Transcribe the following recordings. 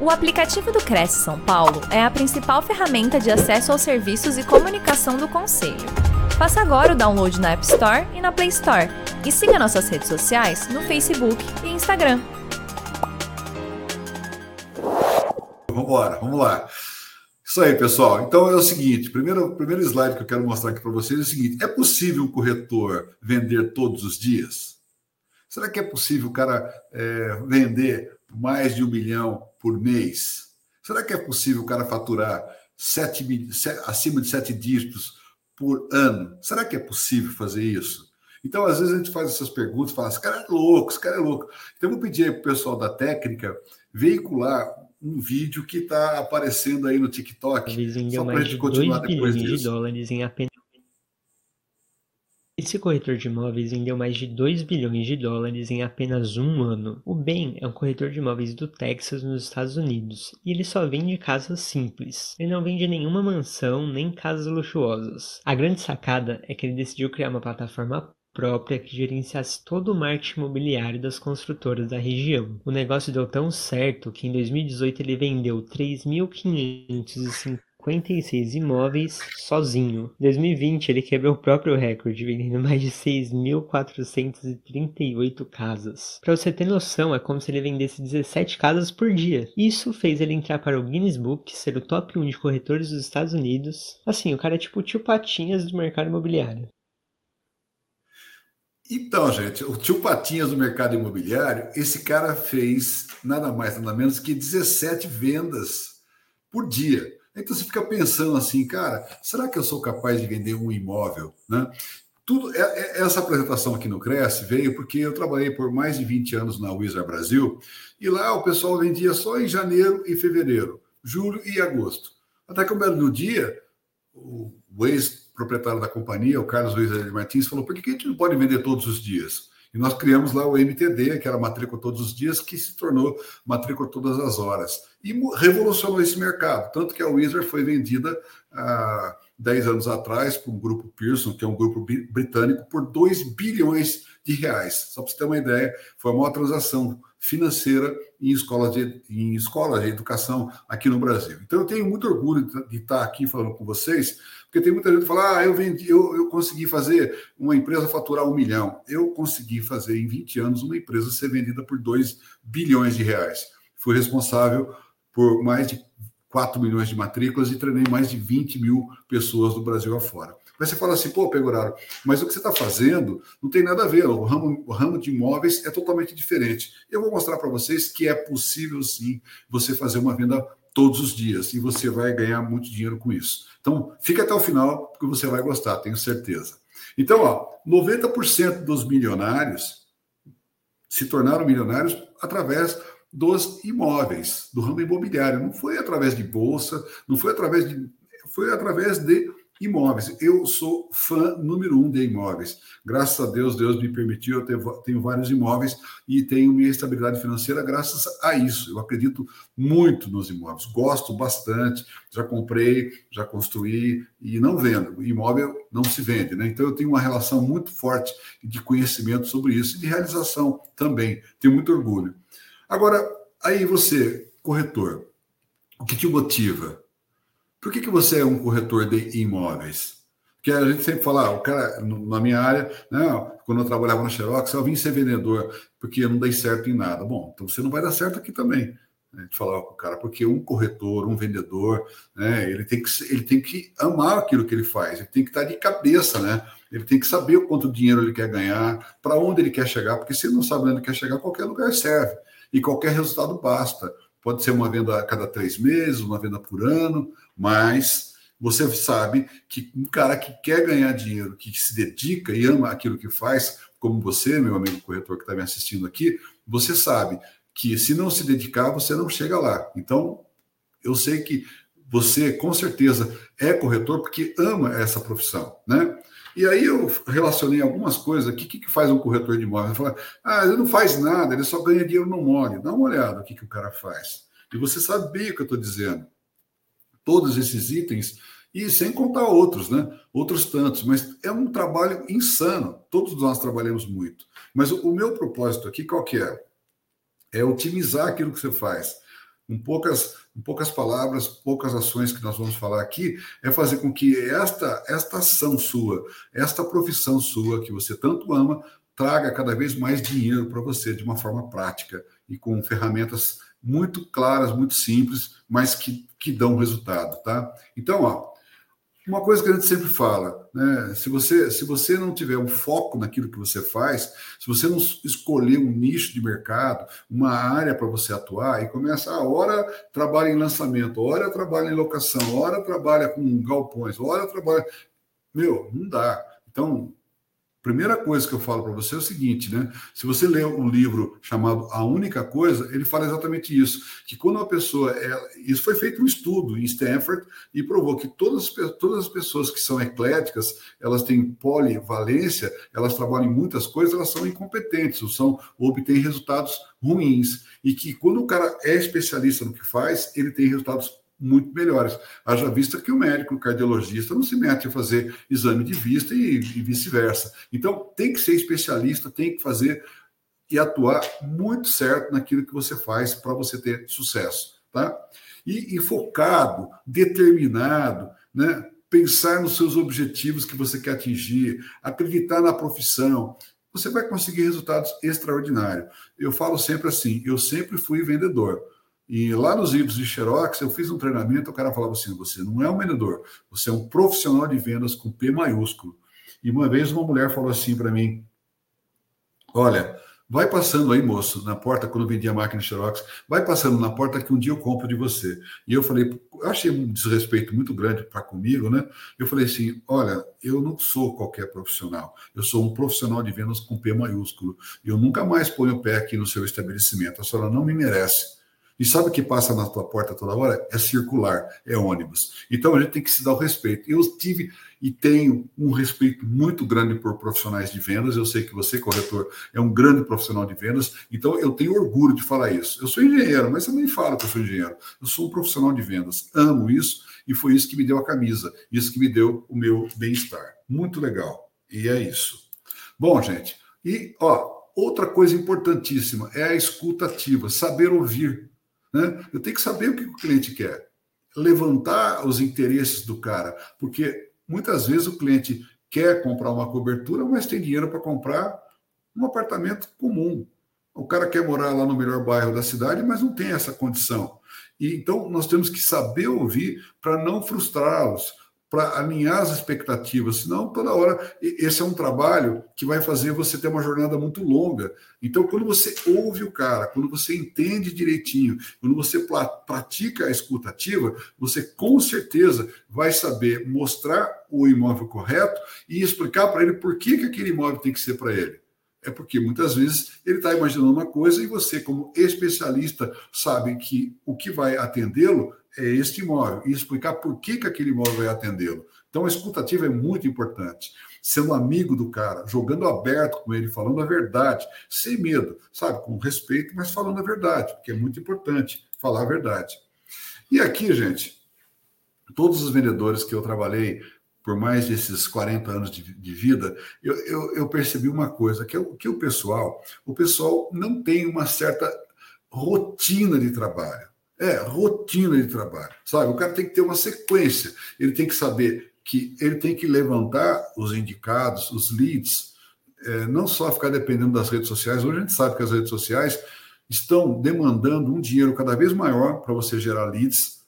O aplicativo do Cresce São Paulo é a principal ferramenta de acesso aos serviços e comunicação do Conselho. Faça agora o download na App Store e na Play Store. E siga nossas redes sociais no Facebook e Instagram. Vamos embora, vamos lá. Isso aí, pessoal. Então é o seguinte: primeiro, primeiro slide que eu quero mostrar aqui para vocês é o seguinte: é possível um corretor vender todos os dias? Será que é possível o cara é, vender mais de um milhão por mês? Será que é possível o cara faturar sete, acima de sete dígitos por ano? Será que é possível fazer isso? Então, às vezes a gente faz essas perguntas, fala, esse cara é louco, esse cara é louco. Então, eu vou pedir aí para o pessoal da técnica veicular um vídeo que está aparecendo aí no TikTok. Só para a gente continuar depois disso. de dólares em apenas esse corretor de imóveis vendeu mais de 2 bilhões de dólares em apenas um ano. O Ben é um corretor de imóveis do Texas, nos Estados Unidos, e ele só vende casas simples. Ele não vende nenhuma mansão nem casas luxuosas. A grande sacada é que ele decidiu criar uma plataforma própria que gerenciasse todo o marketing imobiliário das construtoras da região. O negócio deu tão certo que em 2018 ele vendeu 3.550 56 imóveis sozinho. Em 2020, ele quebrou o próprio recorde, vendendo mais de 6.438 casas. Para você ter noção, é como se ele vendesse 17 casas por dia. Isso fez ele entrar para o Guinness Book, ser o top 1 de corretores dos Estados Unidos. Assim, o cara é tipo o tio Patinhas do mercado imobiliário. Então, gente, o tio Patinhas do mercado imobiliário, esse cara fez nada mais, nada menos que 17 vendas por dia. Então você fica pensando assim, cara, será que eu sou capaz de vender um imóvel? Né? Tudo, é, é, essa apresentação aqui no Cresce veio porque eu trabalhei por mais de 20 anos na Wizard Brasil e lá o pessoal vendia só em janeiro e fevereiro, julho e agosto. Até que um belo dia, o, ex-proprietário da companhia, o Carlos Luiz Martins, falou: por que a gente não pode vender todos os dias? E nós criamos lá o MTD, que era matrícula todos os dias, que se tornou matrícula todas as horas. E revolucionou esse mercado. Tanto que a Wizard foi vendida há 10 anos atrás por um grupo Pearson, que é um grupo britânico, por 2 bilhões de reais. Só para você ter uma ideia, foi a maior transação financeira em escolas de, em escolas de educação aqui no Brasil. Então, eu tenho muito orgulho de estar aqui falando com vocês, porque tem muita gente que fala, ah, eu vendi, eu, eu consegui fazer uma empresa faturar um milhão. Eu consegui fazer em 20 anos uma empresa ser vendida por 2 bilhões de reais. Fui responsável por mais de 4 milhões de matrículas e treinei mais de 20 mil pessoas do Brasil afora. Mas você fala assim, pô, Pegoraro, mas o que você está fazendo não tem nada a ver, o ramo, o ramo de imóveis é totalmente diferente. Eu vou mostrar para vocês que é possível sim você fazer uma venda todos os dias e você vai ganhar muito dinheiro com isso. Então, fica até o final, porque você vai gostar, tenho certeza. Então, ó, 90% dos milionários se tornaram milionários através dos imóveis, do ramo imobiliário. Não foi através de bolsa, não foi através de. Foi através de Imóveis. Eu sou fã número um de imóveis. Graças a Deus, Deus me permitiu, eu tenho, vários imóveis e tenho minha estabilidade financeira graças a isso. Eu acredito muito nos imóveis, gosto bastante, já comprei, já construí e não vendo. Imóvel não se vende, né? Então eu tenho uma relação muito forte de conhecimento sobre isso e de realização também. Tenho muito orgulho. Agora, aí você, corretor, o que te motiva? Por que, que você é um corretor de imóveis? Porque a gente sempre fala, ah, o cara, na minha área, não, quando eu trabalhava na Xerox, eu vim ser vendedor, porque eu não dei certo em nada. Bom, então você não vai dar certo aqui também. A gente falava com o cara, porque um corretor, um vendedor, né, ele, tem que, ele tem que amar aquilo que ele faz, ele tem que estar de cabeça, né? Ele tem que saber o quanto dinheiro ele quer ganhar, para onde ele quer chegar, porque se ele não sabe onde ele quer chegar, qualquer lugar serve. E qualquer resultado basta. Pode ser uma venda a cada três meses, uma venda por ano, mas você sabe que um cara que quer ganhar dinheiro, que se dedica e ama aquilo que faz, como você, meu amigo corretor que está me assistindo aqui, você sabe que se não se dedicar, você não chega lá. Então, eu sei que você, com certeza, é corretor porque ama essa profissão, né? E aí eu relacionei algumas coisas. O que, que faz um corretor de imóveis? Fala, ah, ele não faz nada, ele só ganha dinheiro no mole. Dá uma olhada o que, que o cara faz. E você sabe bem o que eu estou dizendo todos esses itens, e sem contar outros, né? Outros tantos, mas é um trabalho insano. Todos nós trabalhamos muito. Mas o, meu propósito aqui, qual que é? É otimizar aquilo que você faz. com poucas, com poucas palavras, poucas ações que nós vamos falar aqui, é fazer com que esta, esta ação sua, esta profissão sua, que você tanto ama, traga cada vez mais dinheiro para você de uma forma prática e com ferramentas muito claras, muito simples, mas que, que dão resultado, tá? Então, ó, uma coisa que a gente sempre fala, né? Se você, se você não tiver um foco naquilo que você faz, se você não escolher um nicho de mercado, uma área para você atuar, e começa a hora trabalha em lançamento, hora trabalha em locação, hora trabalha com galpões, hora trabalha. Meu, não dá. Então, Primeira coisa que eu falo para você é o seguinte, né? Se você lê um livro chamado A Única Coisa, ele fala exatamente isso, que quando uma pessoa, é, isso foi feito um estudo em Stanford e provou que todas, todas as pessoas que são ecléticas, elas têm polivalência, elas trabalham em muitas coisas, elas são incompetentes, ou são ou obtêm resultados ruins, e que quando o cara é especialista no que faz, ele tem resultados muito melhores. Haja vista que o médico cardiologista não se mete a fazer exame de vista e, e vice-versa. Então, tem que ser especialista, tem que fazer e atuar muito certo naquilo que você faz para você ter sucesso, tá? E, e, focado, determinado, né? Pensar nos seus objetivos que você quer atingir, acreditar na profissão, você vai conseguir resultados extraordinários. Eu falo sempre assim, eu sempre fui vendedor. E lá nos livros de Xerox, eu fiz um treinamento, o cara falava assim: você não é um vendedor, você é um profissional de vendas com P maiúsculo. E uma vez uma mulher falou assim para mim: Olha, vai passando aí, moço, na porta, quando eu vendia a máquina Xerox, vai passando na porta que um dia eu compro de você. E eu falei, eu achei um desrespeito muito grande para comigo, né? Eu falei assim: olha, eu não sou qualquer profissional, eu sou um profissional de vendas com P maiúsculo. Eu nunca mais ponho o pé aqui no seu estabelecimento, a senhora não me merece. E sabe o que passa na tua porta toda hora? É circular, é ônibus. Então a gente tem que se dar o respeito. Eu tive e tenho um respeito muito grande por profissionais de vendas. Eu sei que você, corretor, é um grande profissional de vendas, então eu tenho orgulho de falar isso. Eu sou engenheiro, mas também falo que eu sou engenheiro. Eu sou um profissional de vendas, amo isso e foi isso que me deu a camisa, isso que me deu o meu bem-estar. Muito legal. E é isso. Bom, gente, e ó, outra coisa importantíssima é a escuta ativa, saber ouvir. Né? Eu tenho que saber o que o cliente quer, levantar os interesses do cara, porque muitas vezes o cliente quer comprar uma cobertura, mas tem dinheiro para comprar um apartamento comum. O cara quer morar lá no melhor bairro da cidade, mas não tem essa condição. E então nós temos que saber ouvir para não frustrá-los, para alinhar as expectativas, senão toda hora esse é um trabalho que vai fazer você ter uma jornada muito longa. Então, quando você ouve o cara, quando você entende direitinho, quando você pratica a escutativa, você com certeza vai saber mostrar o imóvel correto e explicar para ele por que, que aquele imóvel tem que ser para ele. É porque muitas vezes ele está imaginando uma coisa e você, como especialista, sabe que o que vai atendê-lo é este imóvel e explicar por que, que aquele imóvel vai atendê-lo. Então, a escutativa é muito importante. Sendo amigo do cara, jogando aberto com ele, falando a verdade, sem medo, sabe? Com respeito, mas falando a verdade, porque é muito importante falar a verdade. E aqui, gente, todos os vendedores que eu trabalhei por mais desses 40 anos de, de vida, eu, eu, eu, percebi uma coisa, que, é o, que o pessoal, o pessoal não tem uma certa rotina de trabalho. É, rotina de trabalho. Sabe, o cara tem que ter uma sequência. Ele tem que saber que ele tem que levantar os indicados, os leads, é, não só ficar dependendo das redes sociais. Hoje a gente sabe que as redes sociais estão demandando um dinheiro cada vez maior para você gerar leads,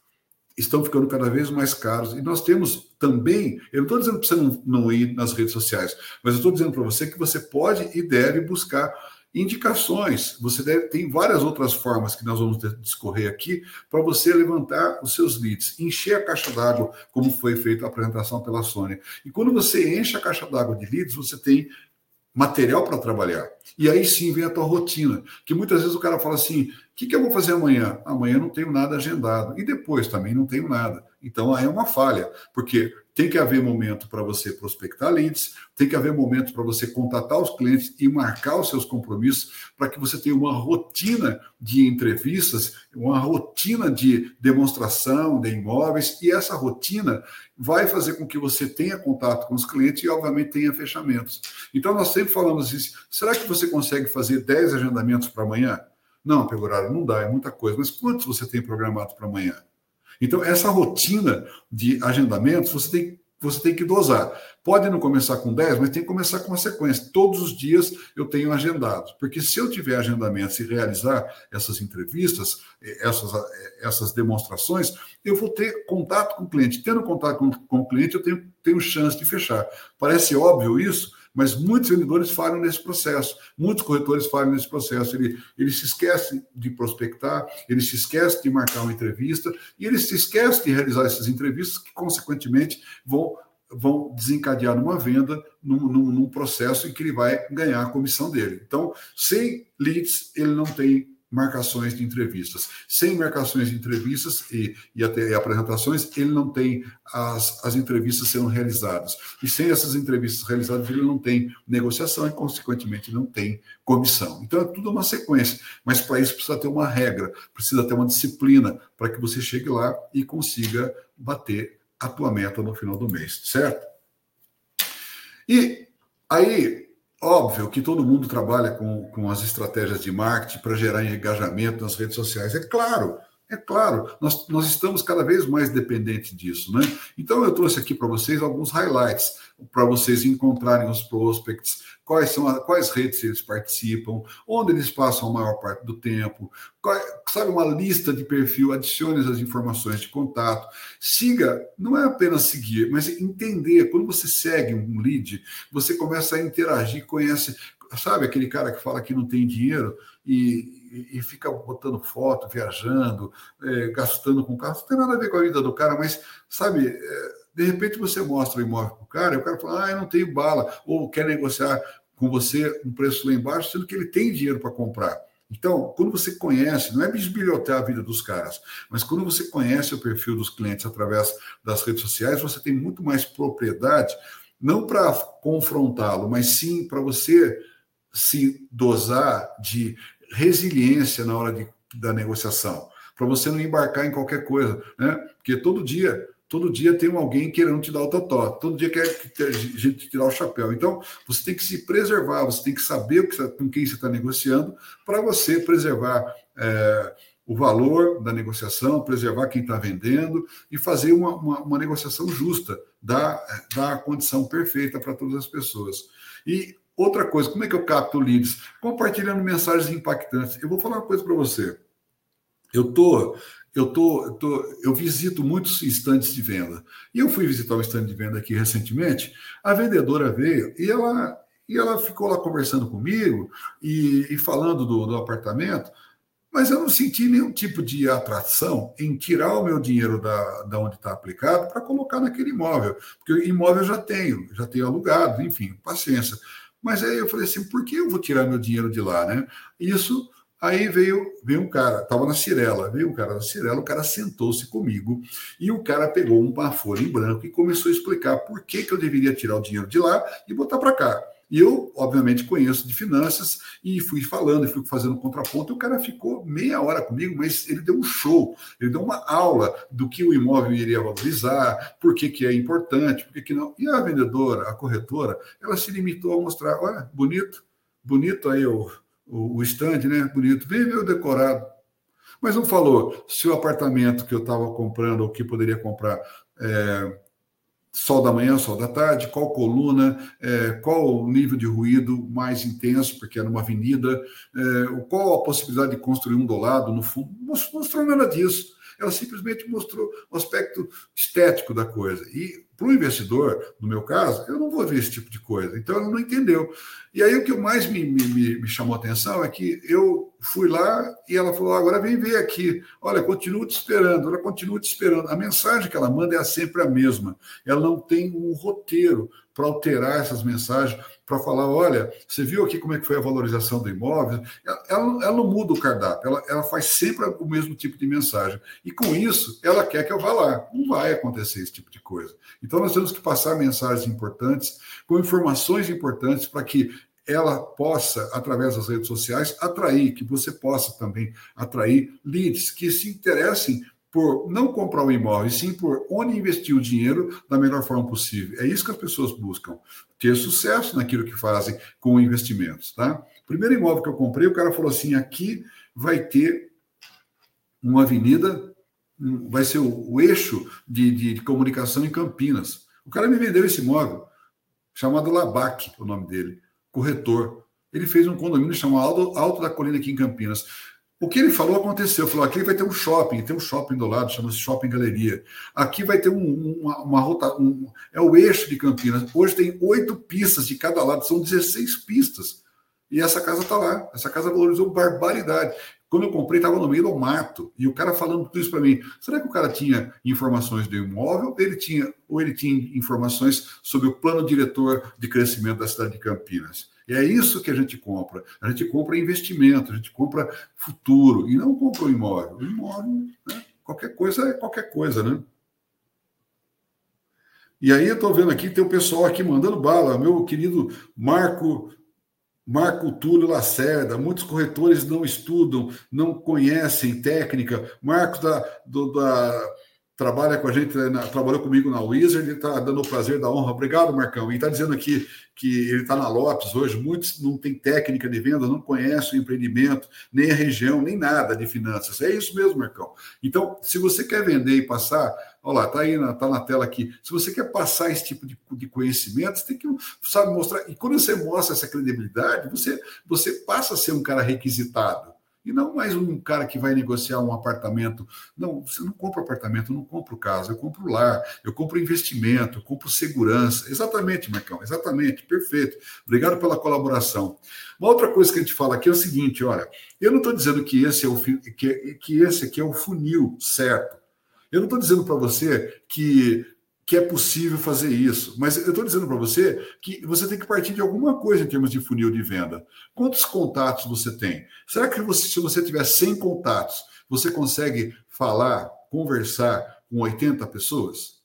estão ficando cada vez mais caros. E nós temos também, eu não estou dizendo para você não, não ir nas redes sociais, mas eu estou dizendo para você que você pode e deve buscar indicações. Você deve, tem várias outras formas que nós vamos discorrer aqui para você levantar os seus leads, encher a caixa d'água, como foi feita a apresentação pela Sônia. E quando você enche a caixa d'água de leads, você tem material para trabalhar. E aí sim vem a tua rotina. Que muitas vezes o cara fala assim: que, que eu vou fazer amanhã? Amanhã não tenho nada agendado. E depois também não tenho nada. Então aí é uma falha, porque tem que haver momento para você prospectar leads, tem que haver momento para você contatar os clientes e marcar os seus compromissos para que você tenha uma rotina de entrevistas, uma rotina de demonstração de imóveis e essa rotina vai fazer com que você tenha contato com os clientes e, obviamente, tenha fechamentos. Então, nós sempre falamos assim: será que você consegue fazer 10 agendamentos para amanhã? Não, pego horário não dá, é muita coisa. Mas quantos você tem programado para amanhã? Então, essa rotina de agendamentos, você tem você tem que dosar. Pode não começar com 10, mas tem que começar com uma sequência. Todos os dias eu tenho agendado. Porque se eu tiver agendamento e realizar essas entrevistas, essas, essas demonstrações, eu vou ter contato com o cliente. Tendo contato com, com o cliente, eu tenho, tenho chance de fechar. Parece óbvio isso, mas muitos vendedores falham nesse processo, muitos corretores falham nesse processo. Ele, ele se esquece de prospectar, ele se esquece de marcar uma entrevista e ele se esquece de realizar essas entrevistas que, consequentemente, vão, vão desencadear numa venda, num, num, num processo em que ele vai ganhar a comissão dele. Então, sem leads, ele não tem marcações de entrevistas. Sem marcações de entrevistas e, e até apresentações, ele não tem as, as entrevistas sendo realizadas. E sem essas entrevistas realizadas, ele não tem negociação e, consequentemente, não tem comissão. Então, é tudo uma sequência. Mas para isso precisa ter uma regra, precisa ter uma disciplina para que você chegue lá e consiga bater a tua meta no final do mês, certo? E aí, Óbvio que todo mundo trabalha com, com as estratégias de marketing para gerar engajamento nas redes sociais. É claro, é claro, nós, nós estamos cada vez mais dependentes disso, né? Então eu trouxe aqui para vocês alguns highlights para vocês encontrarem os prospects, quais são a, quais redes eles participam, onde eles passam a maior parte do tempo, qual, sabe uma lista de perfil, adicione as informações de contato, siga, não é apenas seguir, mas entender. Quando você segue um lead, você começa a interagir, conhece, sabe aquele cara que fala que não tem dinheiro e e, fica botando foto, viajando, é, gastando com carro. Não tem nada a ver com a vida do cara, mas, sabe, é, de repente você mostra o imóvel para o cara e o cara fala, ah, eu não tenho bala, ou quer negociar com você um preço lá embaixo, sendo que ele tem dinheiro para comprar. Então, quando você conhece, não é bisbilhotar a vida dos caras, mas quando você conhece o perfil dos clientes através das redes sociais, você tem muito mais propriedade, não para confrontá-lo, mas sim para você se dosar de resiliência na hora de, da negociação, para você não embarcar em qualquer coisa, né? Porque todo dia, todo dia tem alguém querendo te dar o totó, todo dia quer a gente tirar o chapéu. Então, você tem que se preservar, você tem que saber tá, com quem você está negociando, para você preservar é, o valor da negociação, preservar quem está vendendo e fazer uma, uma, uma negociação justa, dar, dar a condição perfeita para todas as pessoas. E Outra coisa, como é que eu capto leads? Compartilhando mensagens impactantes. Eu vou falar uma coisa para você. Eu tô, eu tô, eu tô, eu visito muitos estandes de venda. E eu fui visitar um estande de venda aqui recentemente. A vendedora veio e ela, e ela ficou lá conversando comigo e, e falando do, do apartamento. Mas eu não senti nenhum tipo de atração em tirar o meu dinheiro da, da onde está aplicado para colocar naquele imóvel. Porque imóvel eu já tenho, já tenho alugado, enfim, paciência. Mas aí eu falei assim, por que eu vou tirar meu dinheiro de lá, né? Isso, aí veio, veio um cara, estava na Cirela, veio um cara da Cirela, o cara sentou-se comigo e o cara pegou uma folha em branco e começou a explicar por que, que eu deveria tirar o dinheiro de lá e botar para cá. E eu, obviamente, conheço de finanças e fui falando, e fui fazendo contraponto. E o cara ficou meia hora comigo, mas ele deu um show, ele deu uma aula do que o imóvel iria valorizar, por que, que é importante, por que, que não. E a vendedora, a corretora, ela se limitou a mostrar: olha, bonito, bonito aí o, o, o stand, né? Bonito, ver o decorado. Mas não falou se o apartamento que eu estava comprando ou que poderia comprar é, sol da manhã, sol da tarde, qual coluna, é, qual o nível de ruído mais intenso, porque era uma avenida, é, qual a possibilidade de construir um dolado no fundo. Não mostrou nada disso. Ela simplesmente mostrou o aspecto estético da coisa. E para o investidor, no meu caso, eu não vou ver esse tipo de coisa. Então, ela não entendeu. E aí, o que mais me, me, me chamou a atenção é que eu fui lá e ela falou: agora vem ver aqui. Olha, continuo te esperando. Ela continua te esperando. A mensagem que ela manda é sempre a mesma. Ela não tem um roteiro para alterar essas mensagens para falar, olha, você viu aqui como é que foi a valorização do imóvel? Ela, ela, ela não muda o cardápio, ela, ela, faz sempre o mesmo tipo de mensagem. E com isso, ela quer que eu vá lá. Não vai acontecer esse tipo de coisa. Então, nós temos que passar mensagens importantes, com informações importantes, para que ela possa, através das redes sociais, atrair, que você possa também atrair leads que se interessem por não comprar o imóvel, e sim por onde investir o dinheiro da melhor forma possível. É isso que as pessoas buscam, ter sucesso naquilo que fazem com investimentos, tá? Primeiro imóvel que eu comprei, o cara falou assim, aqui vai ter uma avenida, vai ser o, o eixo de, de, de, comunicação em Campinas. O cara me vendeu esse imóvel, chamado Labac, o nome dele, corretor. Ele fez um condomínio chamado Alto, da Colina aqui em Campinas. O que ele falou aconteceu. Falou: aqui vai ter um shopping, tem um shopping do lado, chama-se Shopping Galeria. Aqui vai ter um, uma, uma rota. Um, é o eixo de Campinas. Hoje tem oito pistas de cada lado, são 16 pistas. E essa casa está lá. Essa casa valorizou barbaridade. Quando eu comprei, estava no meio do mato. E o cara falando tudo isso para mim. Será que o cara tinha informações do imóvel? Ele tinha, ou ele tinha informações sobre o plano diretor de crescimento da cidade de Campinas? E é isso que a gente compra. A gente compra investimento, a gente compra futuro e não compra o imóvel. O imóvel, né? qualquer coisa é qualquer coisa, né? E aí eu estou vendo aqui, tem o pessoal aqui mandando bala, meu querido Marco Marco Túlio Lacerda, muitos corretores não estudam, não conhecem técnica. Marcos da, do, da trabalha com a gente, na, trabalhou comigo na Wizard, ele está dando o prazer da honra. Obrigado, Marcão. E está dizendo aqui que ele está na Lopes hoje, muitos não têm técnica de venda, não conhecem o empreendimento, nem a região, nem nada de finanças. É isso mesmo, Marcão. Então, se você quer vender e passar, olha lá, está aí, na, tá na tela aqui. Se você quer passar esse tipo de, de conhecimento, você tem que, sabe, mostrar. E quando você mostra essa credibilidade, você, você passa a ser um cara requisitado. E não mais um cara que vai negociar um apartamento. Não, você não compra apartamento, não compro casa, eu compro lar, eu compro investimento, eu compro segurança. Exatamente, Marcão, exatamente, perfeito. Obrigado pela colaboração. Uma outra coisa que a gente fala aqui é o seguinte: olha, eu não estou dizendo que esse, é o, que, que esse aqui é o funil certo. Eu não estou dizendo para você que que é possível fazer isso. Mas eu estou dizendo para você que você tem que partir de alguma coisa em termos de funil de venda. Quantos contatos você tem? Será que você, se você tiver 100 contatos, você consegue falar, conversar com 80 pessoas?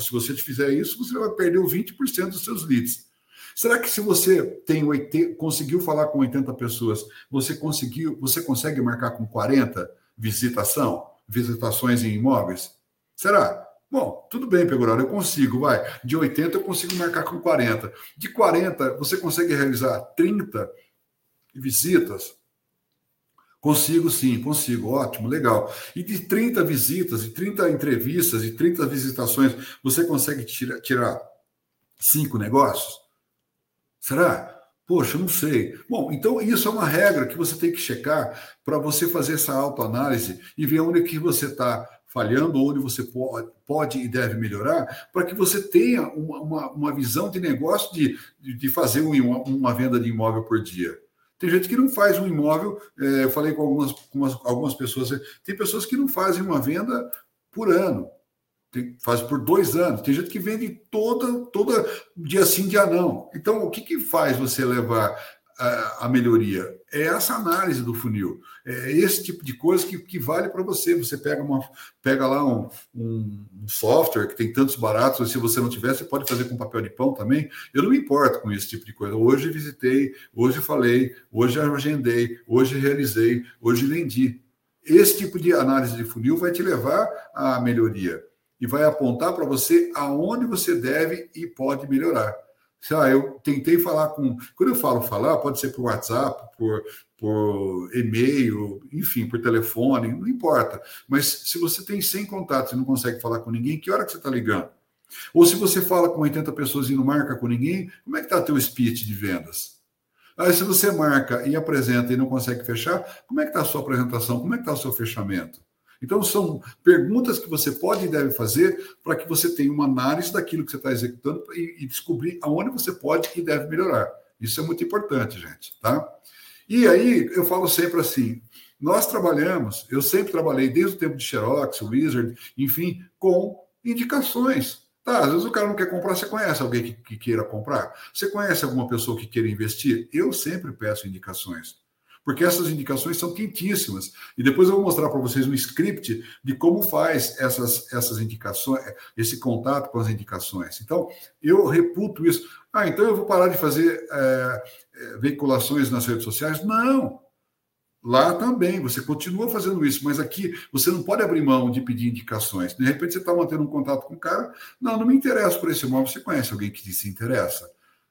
Se você fizer isso, você vai perder 20% dos seus leads. Será que se você tem 80, conseguiu falar com 80 pessoas, você conseguiu, você consegue marcar com 40 visitação, visitações em imóveis? Será? Bom, tudo bem, Pegoraro, eu consigo, vai. De 80 eu consigo marcar com 40. De 40, você consegue realizar 30 visitas? Consigo sim, consigo, ótimo, legal. E de 30 visitas, e 30 entrevistas, e 30 visitações, você consegue tirar, tirar cinco negócios? Será? Poxa, não sei. Bom, então isso é uma regra que você tem que checar para você fazer essa autoanálise e ver onde que você está falhando, onde você pode, pode e deve melhorar, para que você tenha uma, uma, uma, visão de negócio de, de fazer uma, uma venda de imóvel por dia. Tem gente que não faz um imóvel, é, eu falei com algumas, com algumas pessoas, tem pessoas que não fazem uma venda por ano, tem, faz por dois anos. Tem gente que vende toda, toda dia sim, dia não. Então, o que, que faz você levar a, a, melhoria? É essa análise do funil. É esse tipo de coisa que, que vale para você. Você pega, uma, pega lá um, um, um, software que tem tantos baratos, se você não tiver, você pode fazer com papel de pão também. Eu não me importo com esse tipo de coisa. Hoje visitei, hoje falei, hoje agendei, hoje realizei, hoje vendi. Esse tipo de análise de funil vai te levar à melhoria e vai apontar para você aonde você deve e pode melhorar lá, eu tentei falar com. Quando eu falo falar, pode ser por WhatsApp, por, por e-mail, enfim, por telefone, não importa. Mas se você tem 100 contatos e não consegue falar com ninguém, que hora que você está ligando? Ou se você fala com 80 pessoas e não marca com ninguém, como é que está teu speech de vendas? Aí, se você marca e apresenta e não consegue fechar, como é que está a sua apresentação? Como é que está o seu fechamento? Então, são perguntas que você pode e deve fazer para que você tenha uma análise daquilo que você está executando e, e, descobrir aonde você pode e deve melhorar. Isso é muito importante, gente, tá? E aí, eu falo sempre assim, nós trabalhamos, eu sempre trabalhei desde o tempo de Xerox, Wizard, enfim, com indicações. Tá, às vezes o cara não quer comprar, você conhece alguém que, que queira comprar? Você conhece alguma pessoa que queira investir? Eu sempre peço indicações porque essas indicações são quentíssimas. E depois eu vou mostrar para vocês um script de como faz essas, essas indicações, esse contato com as indicações. Então, eu reputo isso. Ah, então eu vou parar de fazer é, veiculações nas redes sociais? Não. Lá também, você continua fazendo isso, mas aqui você não pode abrir mão de pedir indicações. De repente você está mantendo um contato com o cara, não, não me interessa por esse imóvel, você conhece alguém que se interessa?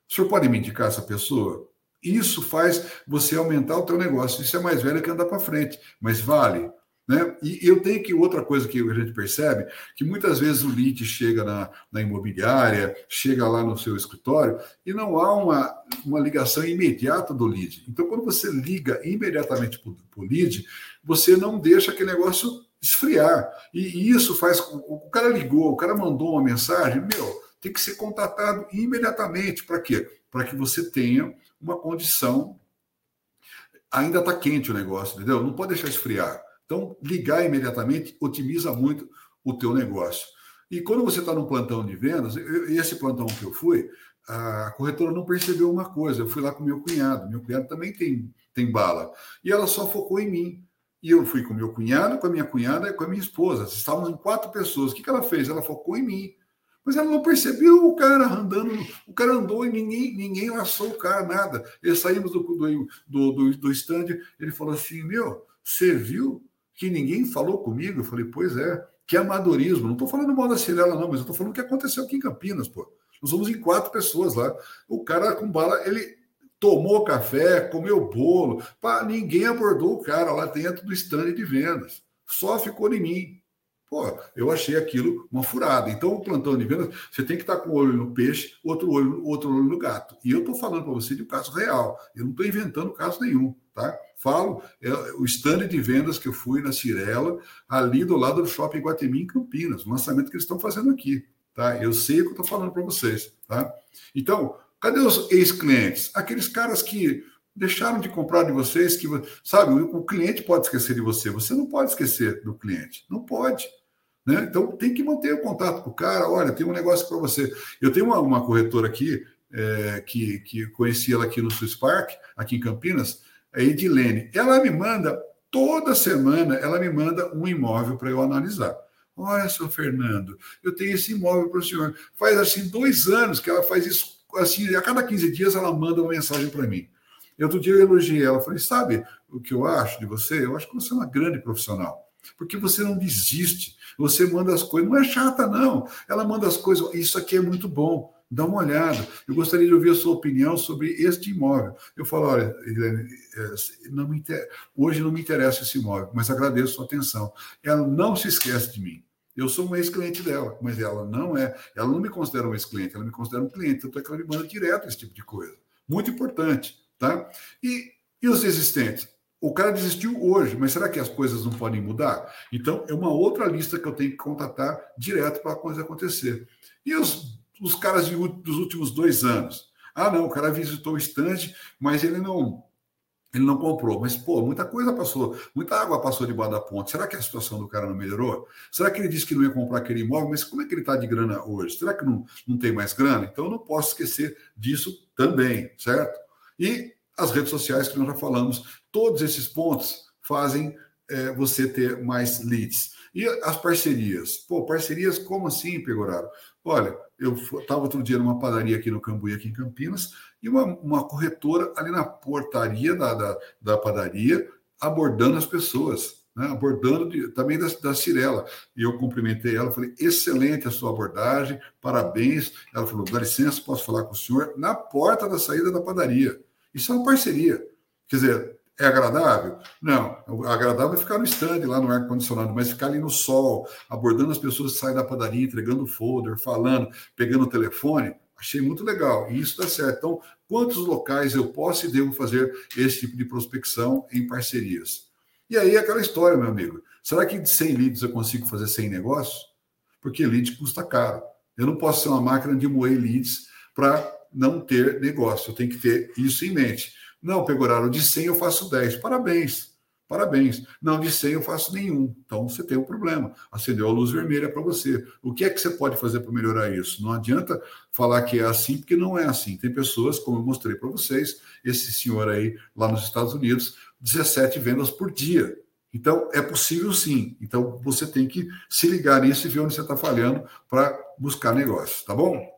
O senhor pode me indicar essa pessoa? Isso faz você aumentar o teu negócio. Isso é mais velho que andar para frente, mas vale. Né? E eu tenho que outra coisa que a gente percebe, que muitas vezes o lead chega na, na imobiliária, chega lá no seu escritório e não há uma, uma ligação imediata do lead. Então, quando você liga imediatamente para o lead, você não deixa aquele negócio esfriar. E, e isso faz. O, o cara ligou, o cara mandou uma mensagem, meu, tem que ser contatado imediatamente. Para quê? Para que você tenha uma condição. Ainda está quente o negócio, entendeu? Não pode deixar esfriar. Então, ligar imediatamente otimiza muito o teu negócio. E quando você está no plantão de vendas, esse plantão que eu fui, a corretora não percebeu uma coisa. Eu fui lá com meu cunhado. Meu cunhado também tem, tem bala. E ela só focou em mim. E eu fui com meu cunhado, com a minha cunhada e com a minha esposa. Estávamos em quatro pessoas. O que, que ela fez? Ela focou em mim. Mas ela não percebeu o cara andando. O cara andou e ninguém, ninguém laçou o cara, nada. E saímos do, do, do, do stand. Ele falou assim: Meu, você viu que ninguém falou comigo. Eu falei, pois é, que amadorismo. Não estou falando mal da Cirela, não, mas estou falando o que aconteceu aqui em Campinas, pô. Nós somos em quatro pessoas lá. O cara com bala, ele tomou café, comeu bolo, pá, ninguém abordou o cara lá dentro do stand de vendas. Só ficou em mim. Pô, eu achei aquilo uma furada. Então, o plantão de vendas, você tem que estar com o olho no peixe, outro olho, outro olho no gato. E eu estou falando para você de um caso real. Eu não estou inventando caso nenhum, tá? Falo, é, o stand de vendas que eu fui na Cirela, ali do lado do Shopping Guatemi, em Campinas, o lançamento que eles estão fazendo aqui, tá? Eu sei o que eu estou falando para vocês, tá? Então, cadê os ex-clientes? Aqueles caras que deixaram de comprar de vocês, que, sabe, o cliente pode esquecer de você, você não pode esquecer do cliente, não pode. Né? Então tem que manter o contato com o cara. Olha, tem um negócio para você. Eu tenho uma, uma corretora aqui, é, que, que conheci ela aqui no Swiss Park, aqui em Campinas, a Edilene. Ela me manda, toda semana, ela me manda um imóvel para eu analisar. Olha, seu Fernando, eu tenho esse imóvel para o senhor. Faz assim dois anos que ela faz isso. Assim, a cada 15 dias ela manda uma mensagem para mim. E outro dia eu elogiei ela, falei, sabe o que eu acho de você? Eu acho que você é uma grande profissional, porque você não desiste, você manda as coisas, não é chata, não. Ela manda as coisas, isso aqui é muito bom, dá uma olhada. Eu gostaria de ouvir a sua opinião sobre este imóvel. Eu falo, olha, é, não me inter... hoje não me interessa esse imóvel, mas agradeço a sua atenção. Ela não se esquece de mim. Eu sou um ex-cliente dela, mas ela não é. Ela não me considera um ex-cliente, ela me considera um cliente. Tanto é que ela me manda direto esse tipo de coisa. Muito importante, tá? E, e os existentes? O cara desistiu hoje, mas será que as coisas não podem mudar? Então, é uma outra lista que eu tenho que contatar direto para a coisa acontecer. E os, os caras de, dos últimos dois anos? Ah, não, o cara visitou o estande, mas ele não ele não comprou. Mas, pô, muita coisa passou, muita água passou debaixo da ponte. Será que a situação do cara não melhorou? Será que ele disse que não ia comprar aquele imóvel, mas como é que ele está de grana hoje? Será que não, não tem mais grana? Então, eu não posso esquecer disso também, certo? E as redes sociais que nós já falamos, todos esses pontos fazem é, você ter mais leads. E as parcerias? Pô, parcerias como assim, Pegoraro? Olha, eu estava outro dia numa padaria aqui no Cambuí, aqui em Campinas, e uma, uma corretora ali na portaria da, da, da padaria, abordando as pessoas, né? abordando de, também da, da Cirela. E eu cumprimentei ela, falei, excelente a sua abordagem, parabéns. Ela falou, dá licença, posso falar com o senhor? Na porta da saída da padaria. Isso é uma parceria. Quer dizer, é agradável? Não. Agradável é ficar no stand, lá no ar-condicionado, mas ficar ali no sol, abordando as pessoas que saem da padaria, entregando folder, falando, pegando o telefone, achei muito legal. E isso dá certo. Então, quantos locais eu posso e devo fazer esse tipo de prospecção em parcerias? E aí, aquela história, meu amigo. Será que de 100 leads eu consigo fazer 100 negócios? Porque lead custa caro. Eu não posso ser uma máquina de moer leads para não ter negócio. Eu tenho que ter isso em mente. Não, Pegoraro, de 100 eu faço 10. Parabéns. Parabéns. Não, de 100 eu faço nenhum. Então você tem um problema. Acendeu a luz vermelha para você. O que é que você pode fazer para melhorar isso? Não adianta falar que é assim, porque não é assim. Tem pessoas, como eu mostrei para vocês, esse senhor aí lá nos Estados Unidos, 17 vendas por dia. Então, é possível sim. Então, você tem que se ligar nisso e ver onde você está falhando para buscar negócios, tá bom?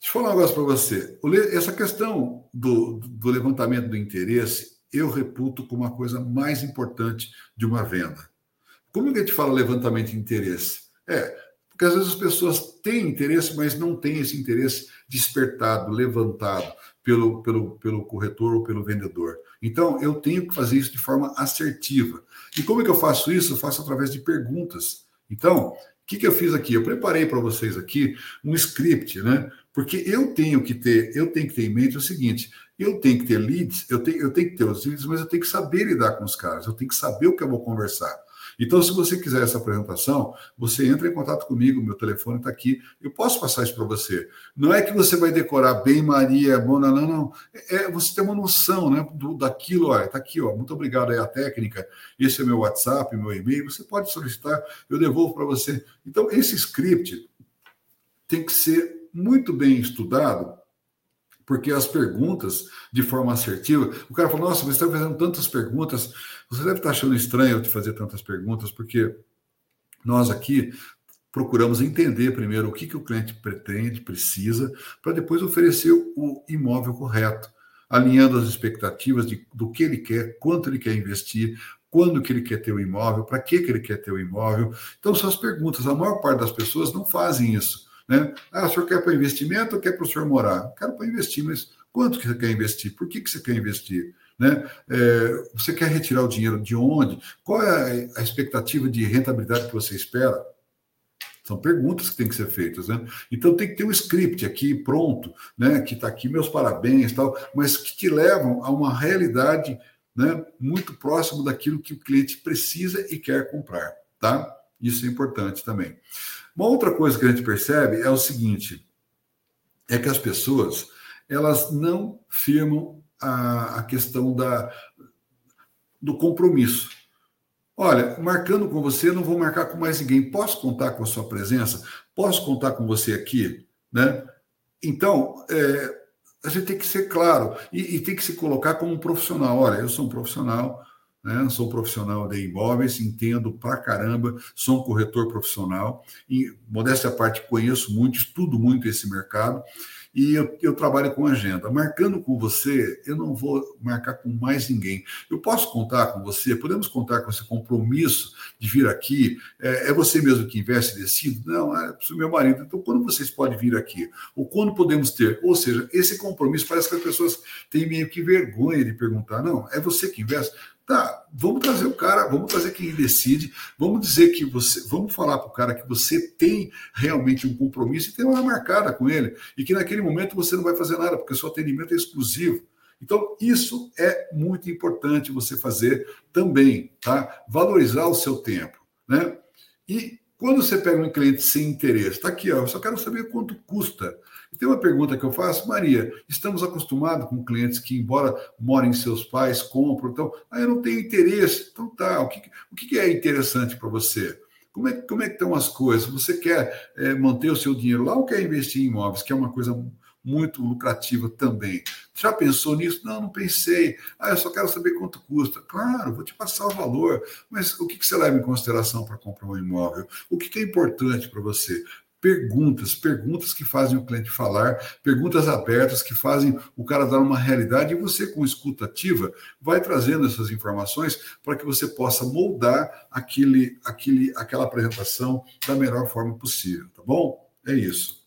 Deixa eu falar um negócio para você. Essa questão do, do levantamento do interesse, eu reputo como a coisa mais importante de uma venda. Como que a gente fala levantamento de interesse? É, Porque às vezes as pessoas têm interesse, mas não têm esse interesse despertado, levantado pelo, pelo, pelo corretor ou pelo vendedor. Então, eu tenho que fazer isso de forma assertiva. E como é que eu faço isso? Eu faço através de perguntas. Então, o que, que eu fiz aqui? Eu preparei para vocês aqui um script, né? Porque eu tenho que ter, eu tenho que ter em mente o seguinte: eu tenho que ter leads, eu tenho, eu tenho que ter os leads, mas eu tenho que saber lidar com os caras, eu tenho que saber o que eu vou conversar. Então, se você quiser essa apresentação, você entra em contato comigo, meu telefone está aqui, eu posso passar isso para você. Não é que você vai decorar bem Maria, Bona, não, não. É você ter uma noção né, do, daquilo, está aqui, ó, muito obrigado aí a técnica, esse é meu WhatsApp, meu e-mail, você pode solicitar, eu devolvo para você. Então, esse script tem que ser muito bem estudado porque as perguntas de forma assertiva, o cara fala, nossa, você está fazendo tantas perguntas, você deve estar achando estranho eu te fazer tantas perguntas, porque nós aqui procuramos entender primeiro o que, que o cliente pretende, precisa, para depois oferecer o imóvel correto, alinhando as expectativas de, do que ele quer, quanto ele quer investir, quando que ele quer ter o imóvel, para que, que ele quer ter o imóvel. Então, são as perguntas. A maior parte das pessoas não fazem isso. Né? Ah, o senhor quer para investimento ou quer para o senhor morar? Quero para investir, mas quanto que você quer investir? Por que, que você quer investir? Né? É, você quer retirar o dinheiro de onde? Qual é a expectativa de rentabilidade que você espera? São perguntas que têm que ser feitas, né? Então tem que ter um script aqui pronto, né? Que está aqui, meus parabéns, tal, mas que te levam a uma realidade né, muito próximo daquilo que o cliente precisa e quer comprar, tá? Isso é importante também. Uma outra coisa que a gente percebe é o seguinte: é que as pessoas elas não firmam a, a questão da, do compromisso. Olha, marcando com você, não vou marcar com mais ninguém. Posso contar com a sua presença? Posso contar com você aqui? Né? Então, é, a gente tem que ser claro e, e, tem que se colocar como um profissional. Olha, eu sou um profissional, né? Sou profissional de imóveis, entendo pra caramba, sou um corretor profissional e, modéstia à parte, conheço muito, estudo muito esse mercado e eu, eu, trabalho com agenda. Marcando com você, eu não vou marcar com mais ninguém. Eu posso contar com você, podemos contar com esse compromisso de vir aqui. É, é você mesmo que investe e? Não, é o meu marido. Então, quando vocês podem vir aqui? Ou quando podemos ter? Ou seja, esse compromisso parece que as pessoas têm meio que vergonha de perguntar. Não, é você que investe. Tá, vamos trazer o cara, vamos trazer quem decide, vamos dizer que você, vamos falar para o cara que você tem realmente um compromisso e tem uma marcada com ele, e que naquele momento você não vai fazer nada, porque o seu atendimento é exclusivo. Então, isso é muito importante você fazer também, tá? Valorizar o seu tempo, né? E quando você pega um cliente sem interesse, está aqui, ó, eu só quero saber quanto custa. Tem uma pergunta que eu faço, Maria, estamos acostumados com clientes que, embora morem seus pais, compram, então, ah, eu não tenho interesse. Então tá, o que, o que é interessante para você? Como é, como é que estão as coisas? Você quer é, manter o seu dinheiro lá ou quer investir em imóveis, que é uma coisa muito lucrativa também. Já pensou nisso? Não, não pensei. Ah, eu só quero saber quanto custa. Claro, vou te passar o valor, mas o que você leva em consideração para comprar um imóvel? O que é importante para você? Perguntas, perguntas que fazem o cliente falar, perguntas abertas que fazem o cara dar uma realidade e você com escuta ativa vai trazendo essas informações para que você possa moldar aquele, aquele, aquela apresentação da melhor forma possível, tá bom? É isso.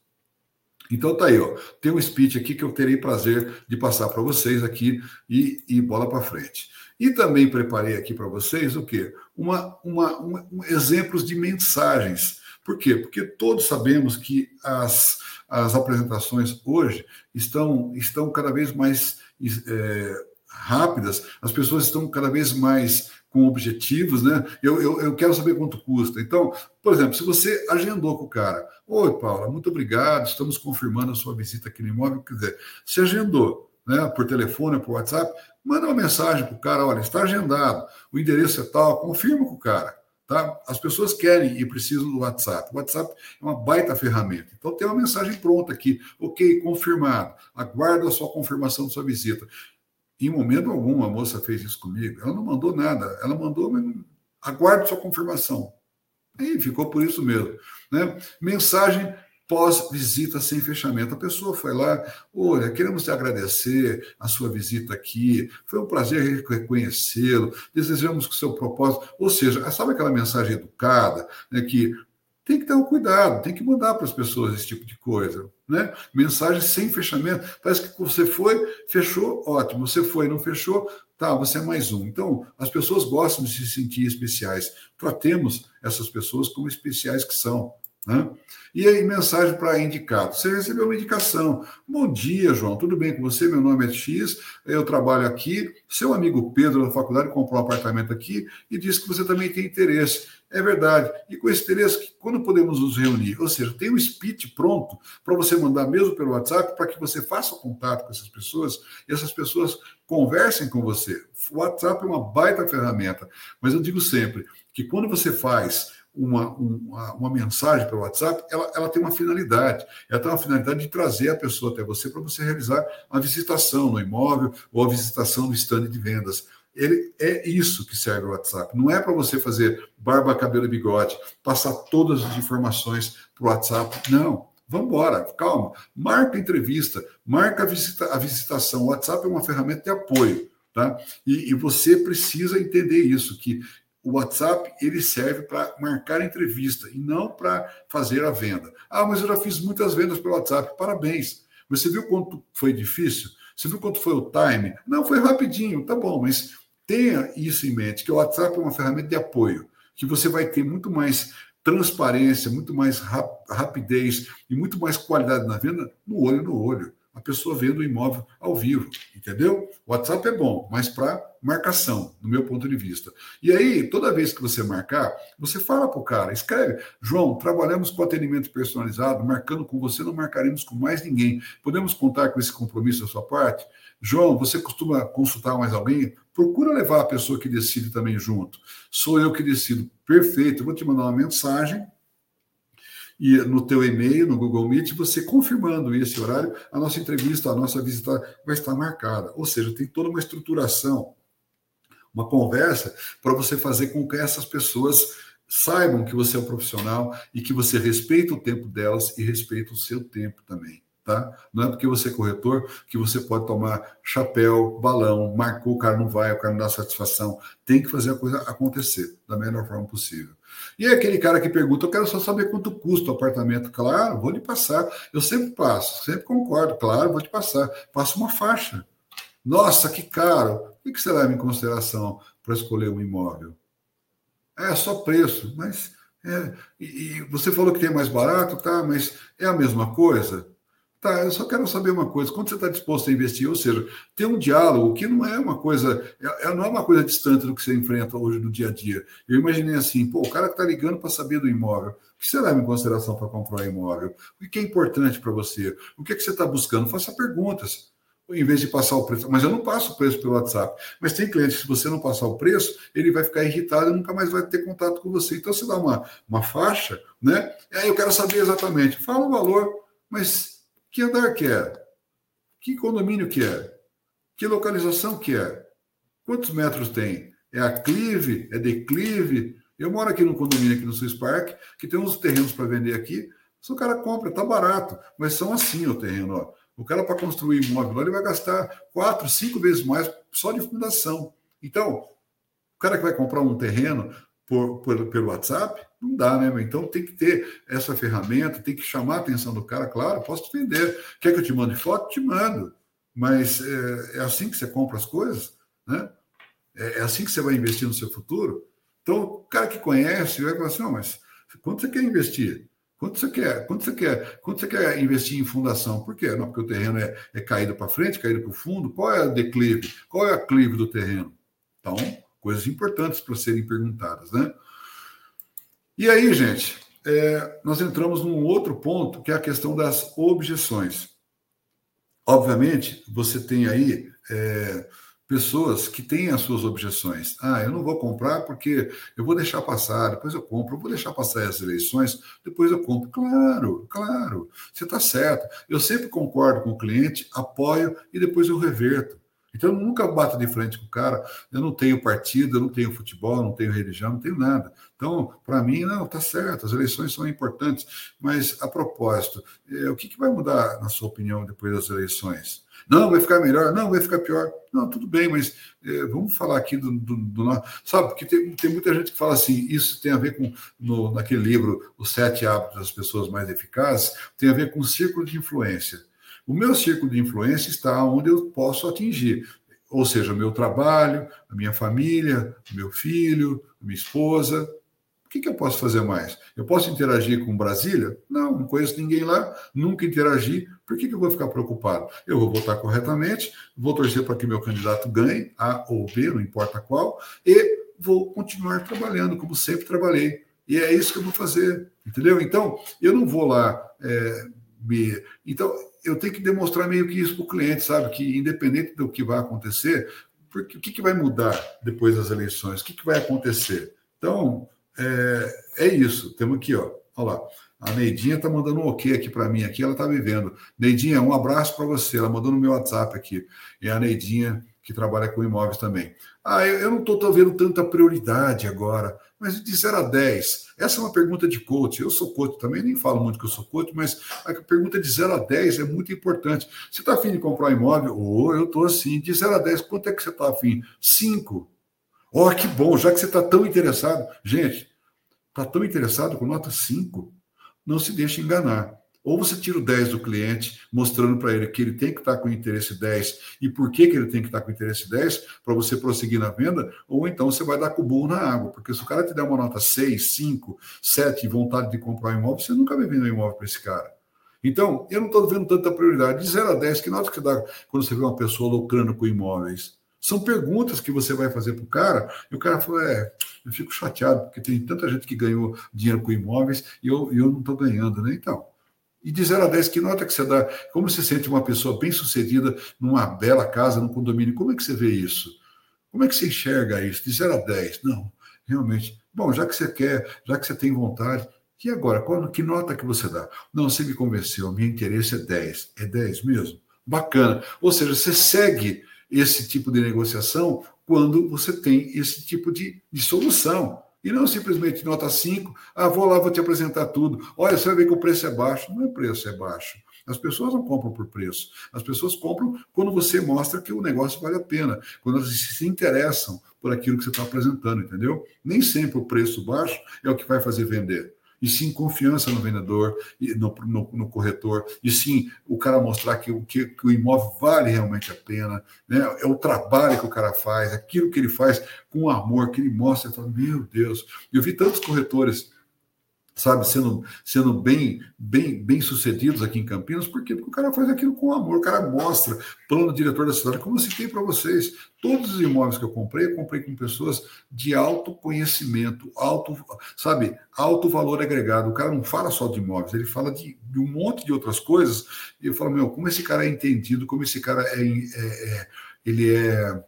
Então tá aí, ó. Tem um speech aqui que eu terei prazer de passar para vocês aqui e, e bola para frente. E também preparei aqui para vocês o quê? Uma, uma, uma, um, exemplos de mensagens por quê? Porque todos sabemos que as, as apresentações hoje estão, estão cada vez mais é, rápidas, as pessoas estão cada vez mais com objetivos, né? Eu, eu, eu, quero saber quanto custa. Então, por exemplo, se você agendou com o cara, oi, Paula, muito obrigado, estamos confirmando a sua visita aqui no imóvel, quer dizer, se agendou, né, por telefone, por WhatsApp, manda uma mensagem para o cara, olha, está agendado, o endereço é tal, confirma com o cara. Tá? As pessoas querem e precisam do WhatsApp. O WhatsApp é uma baita ferramenta. Então tem uma mensagem pronta aqui. Ok, confirmado. Aguardo a sua confirmação de sua visita. Em momento algum a moça fez isso comigo. Ela não mandou nada. Ela mandou, aguardo sua confirmação. E ficou por isso mesmo. Né? Mensagem pós-visita sem fechamento. A pessoa foi lá, olha, queremos te agradecer a sua visita aqui, foi um prazer reconhecê-lo, desejamos que o seu propósito, ou seja, sabe aquela mensagem educada, né, que tem que ter um cuidado, tem que mandar para as pessoas esse tipo de coisa. Né? Mensagem sem fechamento. Parece que você foi, fechou, ótimo. Você foi, não fechou, tá, você é mais um. Então, as pessoas gostam de se sentir especiais. Tratemos essas pessoas como especiais que são. Né? E aí, mensagem para indicado. Você recebeu uma indicação. Bom dia, João. Tudo bem com você? Meu nome é X, eu trabalho aqui. Seu amigo Pedro da faculdade comprou um apartamento aqui e disse que você também tem interesse. É verdade. E com esse interesse, quando podemos nos reunir? Ou seja, tem um speech pronto para você mandar mesmo pelo WhatsApp para que você faça contato com essas pessoas e essas pessoas conversem com você. O WhatsApp é uma baita ferramenta, mas eu digo sempre que quando você faz uma, uma, uma, mensagem pelo WhatsApp, ela, ela tem uma finalidade. Ela tem uma finalidade de trazer a pessoa até você para você realizar a visitação no imóvel ou a visitação no stand de vendas. Ele é isso que serve o WhatsApp. Não é para você fazer barba, cabelo e bigode, passar todas as informações para o WhatsApp. Não. Vamos embora, calma. Marca a entrevista, marca a, visita, a visitação. O WhatsApp é uma ferramenta de apoio. Tá? E, e, você precisa entender isso, que o WhatsApp ele serve para marcar entrevista e não para fazer a venda. Ah, mas eu já fiz muitas vendas pelo WhatsApp. Parabéns. Você viu quanto foi difícil? Você viu quanto foi o time? Não, foi rapidinho, tá bom, mas tenha isso em mente, que o WhatsApp é uma ferramenta de apoio, que você vai ter muito mais transparência, muito mais rapidez e muito mais qualidade na venda no olho no olho a pessoa vendo o imóvel ao vivo, entendeu? O WhatsApp é bom, mas para marcação, do meu ponto de vista. E aí, toda vez que você marcar, você fala para o cara, escreve, João, trabalhamos com atendimento personalizado, marcando com você, não marcaremos com mais ninguém. Podemos contar com esse compromisso da sua parte? João, você costuma consultar mais alguém? Procura levar a pessoa que decide também junto. Sou eu que decido. Perfeito, eu vou te mandar uma mensagem e no teu e-mail, no Google Meet, você confirmando esse horário, a nossa entrevista, a nossa visita vai estar marcada. Ou seja, tem toda uma estruturação, uma conversa para você fazer com que essas pessoas saibam que você é um profissional e que você respeita o tempo delas e respeita o seu tempo também. Tá? Não é porque você é corretor que você pode tomar chapéu, balão, marcou, o cara não vai, o cara não dá satisfação. Tem que fazer a coisa acontecer da melhor forma possível. E é aquele cara que pergunta: eu quero só saber quanto custa o apartamento. Claro, vou lhe passar. Eu sempre passo, sempre concordo. Claro, vou te passar. Passo uma faixa. Nossa, que caro. O que você leva em consideração para escolher um imóvel? É só preço, mas. É, e, e você falou que tem mais barato, tá? Mas é a mesma coisa? Tá, eu só quero saber uma coisa: quando você está disposto a investir, ou seja, ter um diálogo que não é uma coisa, é, é, não é uma coisa distante do que você enfrenta hoje no dia a dia. Eu imaginei assim, pô, o cara que está ligando para saber do imóvel, o que você leva em consideração para comprar um imóvel? O que é importante para você? O que é que você está buscando? Faça perguntas. Em vez de passar o preço, mas eu não passo o preço pelo WhatsApp. Mas tem cliente se você não passar o preço, ele vai ficar irritado e nunca mais vai ter contato com você. Então, você dá uma, uma faixa, né? Aí eu quero saber exatamente. Fala o valor, mas que andar que é? Que condomínio que é? Que localização que é? Quantos metros tem? É aclive? É declive? Eu moro aqui no condomínio aqui no Swiss Park, que tem uns terrenos para vender aqui. Se o cara compra, tá barato, mas são assim o terreno. Ó. O cara, para construir imóvel, ele vai gastar quatro, cinco vezes mais só de fundação. Então, o cara que vai comprar um terreno por, por, pelo WhatsApp, não dá, né? Então tem que ter essa ferramenta, tem que chamar a atenção do cara, claro, posso te vender. Quer que eu te mande foto? Te mando. Mas é, é assim que você compra as coisas, né? É, é, assim que você vai investir no seu futuro. Então, o cara que conhece vai falar assim, não, mas quanto você quer investir? Quanto você quer? Quanto você quer? Quanto você quer investir em fundação? Por quê? Não, porque o terreno é, é caído para frente, caído para o fundo. Qual é o declive? Qual é a clive do terreno? Então, coisas importantes para serem perguntadas, né? E aí, gente, é, nós entramos num outro ponto, que é a questão das objeções. Obviamente, você tem aí é, pessoas que têm as suas objeções. Ah, eu não vou comprar porque eu vou deixar passar, depois eu compro, eu vou deixar passar as eleições, depois eu compro. Claro, claro, você está certo. Eu sempre concordo com o cliente, apoio e depois eu reverto. Então eu nunca bato de frente com o cara, eu não tenho partido, eu não tenho futebol, não tenho religião, não tenho nada. Então, para mim, não, tá certo, as eleições são importantes. Mas, a propósito, é, o que, que vai mudar, na sua opinião, depois das eleições? Não, vai ficar melhor, não, vai ficar pior. Não, tudo bem, mas é, vamos falar aqui do, do, do, Sabe, porque tem, tem muita gente que fala assim, isso tem a ver com, no, naquele livro, Os Sete Hábitos das Pessoas Mais Eficazes, tem a ver com o círculo de influência. O meu círculo de influência está onde eu posso atingir, ou seja, meu trabalho, a minha família, meu filho, minha esposa. O que, que eu posso fazer mais? Eu posso interagir com Brasília? Não, não conheço ninguém lá, nunca interagi. Por que, que eu vou ficar preocupado? Eu vou votar corretamente, vou torcer para que meu candidato ganhe, A ou B, não importa qual, e vou continuar trabalhando como sempre trabalhei. E é isso que eu vou fazer, entendeu? Então, eu não vou lá é, Então, eu tenho que demonstrar meio que isso para o cliente, sabe? Que independente do que vai acontecer, porque, o que, que vai mudar depois das eleições? O que, que vai acontecer? Então, é, é isso. Temos aqui, ó. Olha lá. A Neidinha está mandando um ok aqui para mim, aqui ela está vivendo. Neidinha, um abraço para você. Ela mandou no meu WhatsApp aqui. E a Neidinha, que trabalha com imóveis também. Ah, eu, eu não estou vendo tanta prioridade agora, mas de 0 a 10. Essa é uma pergunta de coach. Eu sou coach também, nem falo muito que eu sou coach, mas a pergunta de 0 a 10 é muito importante. Você está afim de comprar um imóvel? Ou oh, eu estou assim. De 0 a 10, quanto é que você está afim? 5. Oh, que bom, já que você está tão interessado. Gente, está tão interessado com nota 5? Não se deixe enganar. Ou você tira o 10 do cliente, mostrando para ele que ele tem que estar com interesse 10 e por que, que ele tem que estar com interesse 10 para você prosseguir na venda, ou então você vai dar com o burro na água, porque se o cara te der uma nota 6, 5, 7 e vontade de comprar um imóvel, você nunca vai vender um imóvel para esse cara. Então, eu não estou vendo tanta prioridade. De 0 a 10, que nota que dá quando você vê uma pessoa lucrando com imóveis? São perguntas que você vai fazer para o cara, e o cara fala: é, eu fico chateado, porque tem tanta gente que ganhou dinheiro com imóveis e eu, eu não estou ganhando, né? Então, e de 0 a 10, que nota que você dá? Como você sente uma pessoa bem-sucedida numa bela casa, num condomínio? Como é que você vê isso? Como é que você enxerga isso? De 0 a 10? Não, realmente. Bom, já que você quer, já que você tem vontade, e agora? Qual, que nota que você dá? Não, você me convenceu, meu interesse é 10. É 10 mesmo? Bacana. Ou seja, você segue esse tipo de negociação quando você tem esse tipo de, de solução. E não simplesmente nota 5, ah, vou lá, vou te apresentar tudo. Olha, você vai ver que o preço é baixo. Não é preço, é baixo. As pessoas não compram por preço. As pessoas compram quando você mostra que o negócio vale a pena, quando elas se interessam por aquilo que você está apresentando, entendeu? Nem sempre o preço baixo é o que vai fazer vender e sim confiança no vendedor, no, no, no corretor, e sim o cara mostrar que, que, que, o imóvel vale realmente a pena, né? é o trabalho que o cara faz, aquilo que ele faz com amor, que ele mostra, fala, meu Deus, eu vi tantos corretores sabe, sendo, sendo bem, bem, bem sucedidos aqui em Campinas, por quê? Porque o cara faz aquilo com amor, o cara mostra, plano diretor da cidade, como eu citei para vocês, todos os imóveis que eu comprei, eu comprei com pessoas de alto conhecimento, alto, sabe, alto valor agregado, o cara não fala só de imóveis, ele fala de, de um monte de outras coisas, e eu falo, meu, como esse cara é entendido, como esse cara é, é, é ele é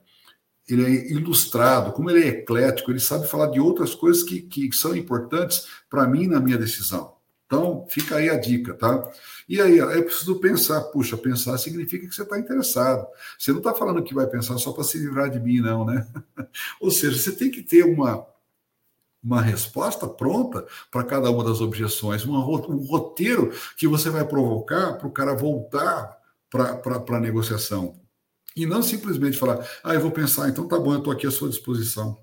ele é ilustrado, como ele é eclético, ele sabe falar de outras coisas que, que são importantes para mim na minha decisão. Então, fica aí a dica, tá? E aí, eu preciso pensar. Puxa, pensar significa que você está interessado. Você não está falando que vai pensar só para se livrar de mim, não, né? Ou seja, você tem que ter uma, uma resposta pronta para cada uma das objeções, uma, um roteiro que você vai provocar para o cara voltar para a negociação. E não simplesmente falar, ah, eu vou pensar, então tá bom, eu estou aqui à sua disposição.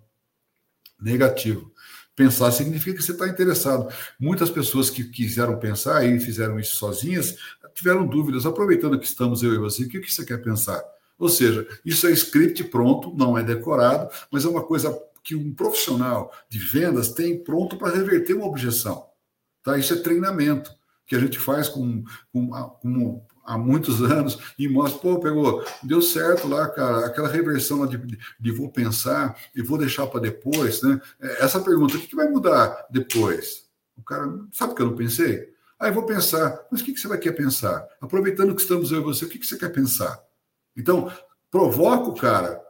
Negativo. Pensar significa que você está interessado. Muitas pessoas que quiseram pensar e fizeram isso sozinhas tiveram dúvidas. Aproveitando que estamos eu e você, o que, que você quer pensar? Ou seja, isso é script pronto, não é decorado, mas é uma coisa que um profissional de vendas tem pronto para reverter uma objeção. Tá? Isso é treinamento que a gente faz com, com, com há muitos anos e mostra, pô, pegou, deu certo lá, cara, aquela reversão de, de, de vou pensar e vou deixar para depois, né? É, essa pergunta, o que, vai mudar depois? O cara, sabe que eu não pensei? Aí ah, vou pensar, mas o que, você vai querer pensar? Aproveitando que estamos eu e você, o que você quer pensar? Então, provoca o cara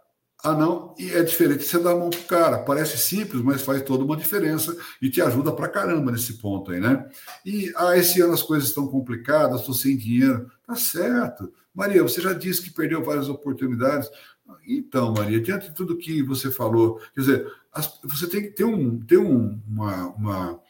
Ah, não, e é diferente você dar a mão pro cara. Parece simples, mas faz toda uma diferença e te ajuda pra caramba nesse ponto aí, né? E, ah, esse ano as coisas estão complicadas, estou sem dinheiro. Tá certo. Maria, você já disse que perdeu várias oportunidades. Então, Maria, diante de tudo que você falou, quer dizer, as, você tem que ter um, ter um, uma, uma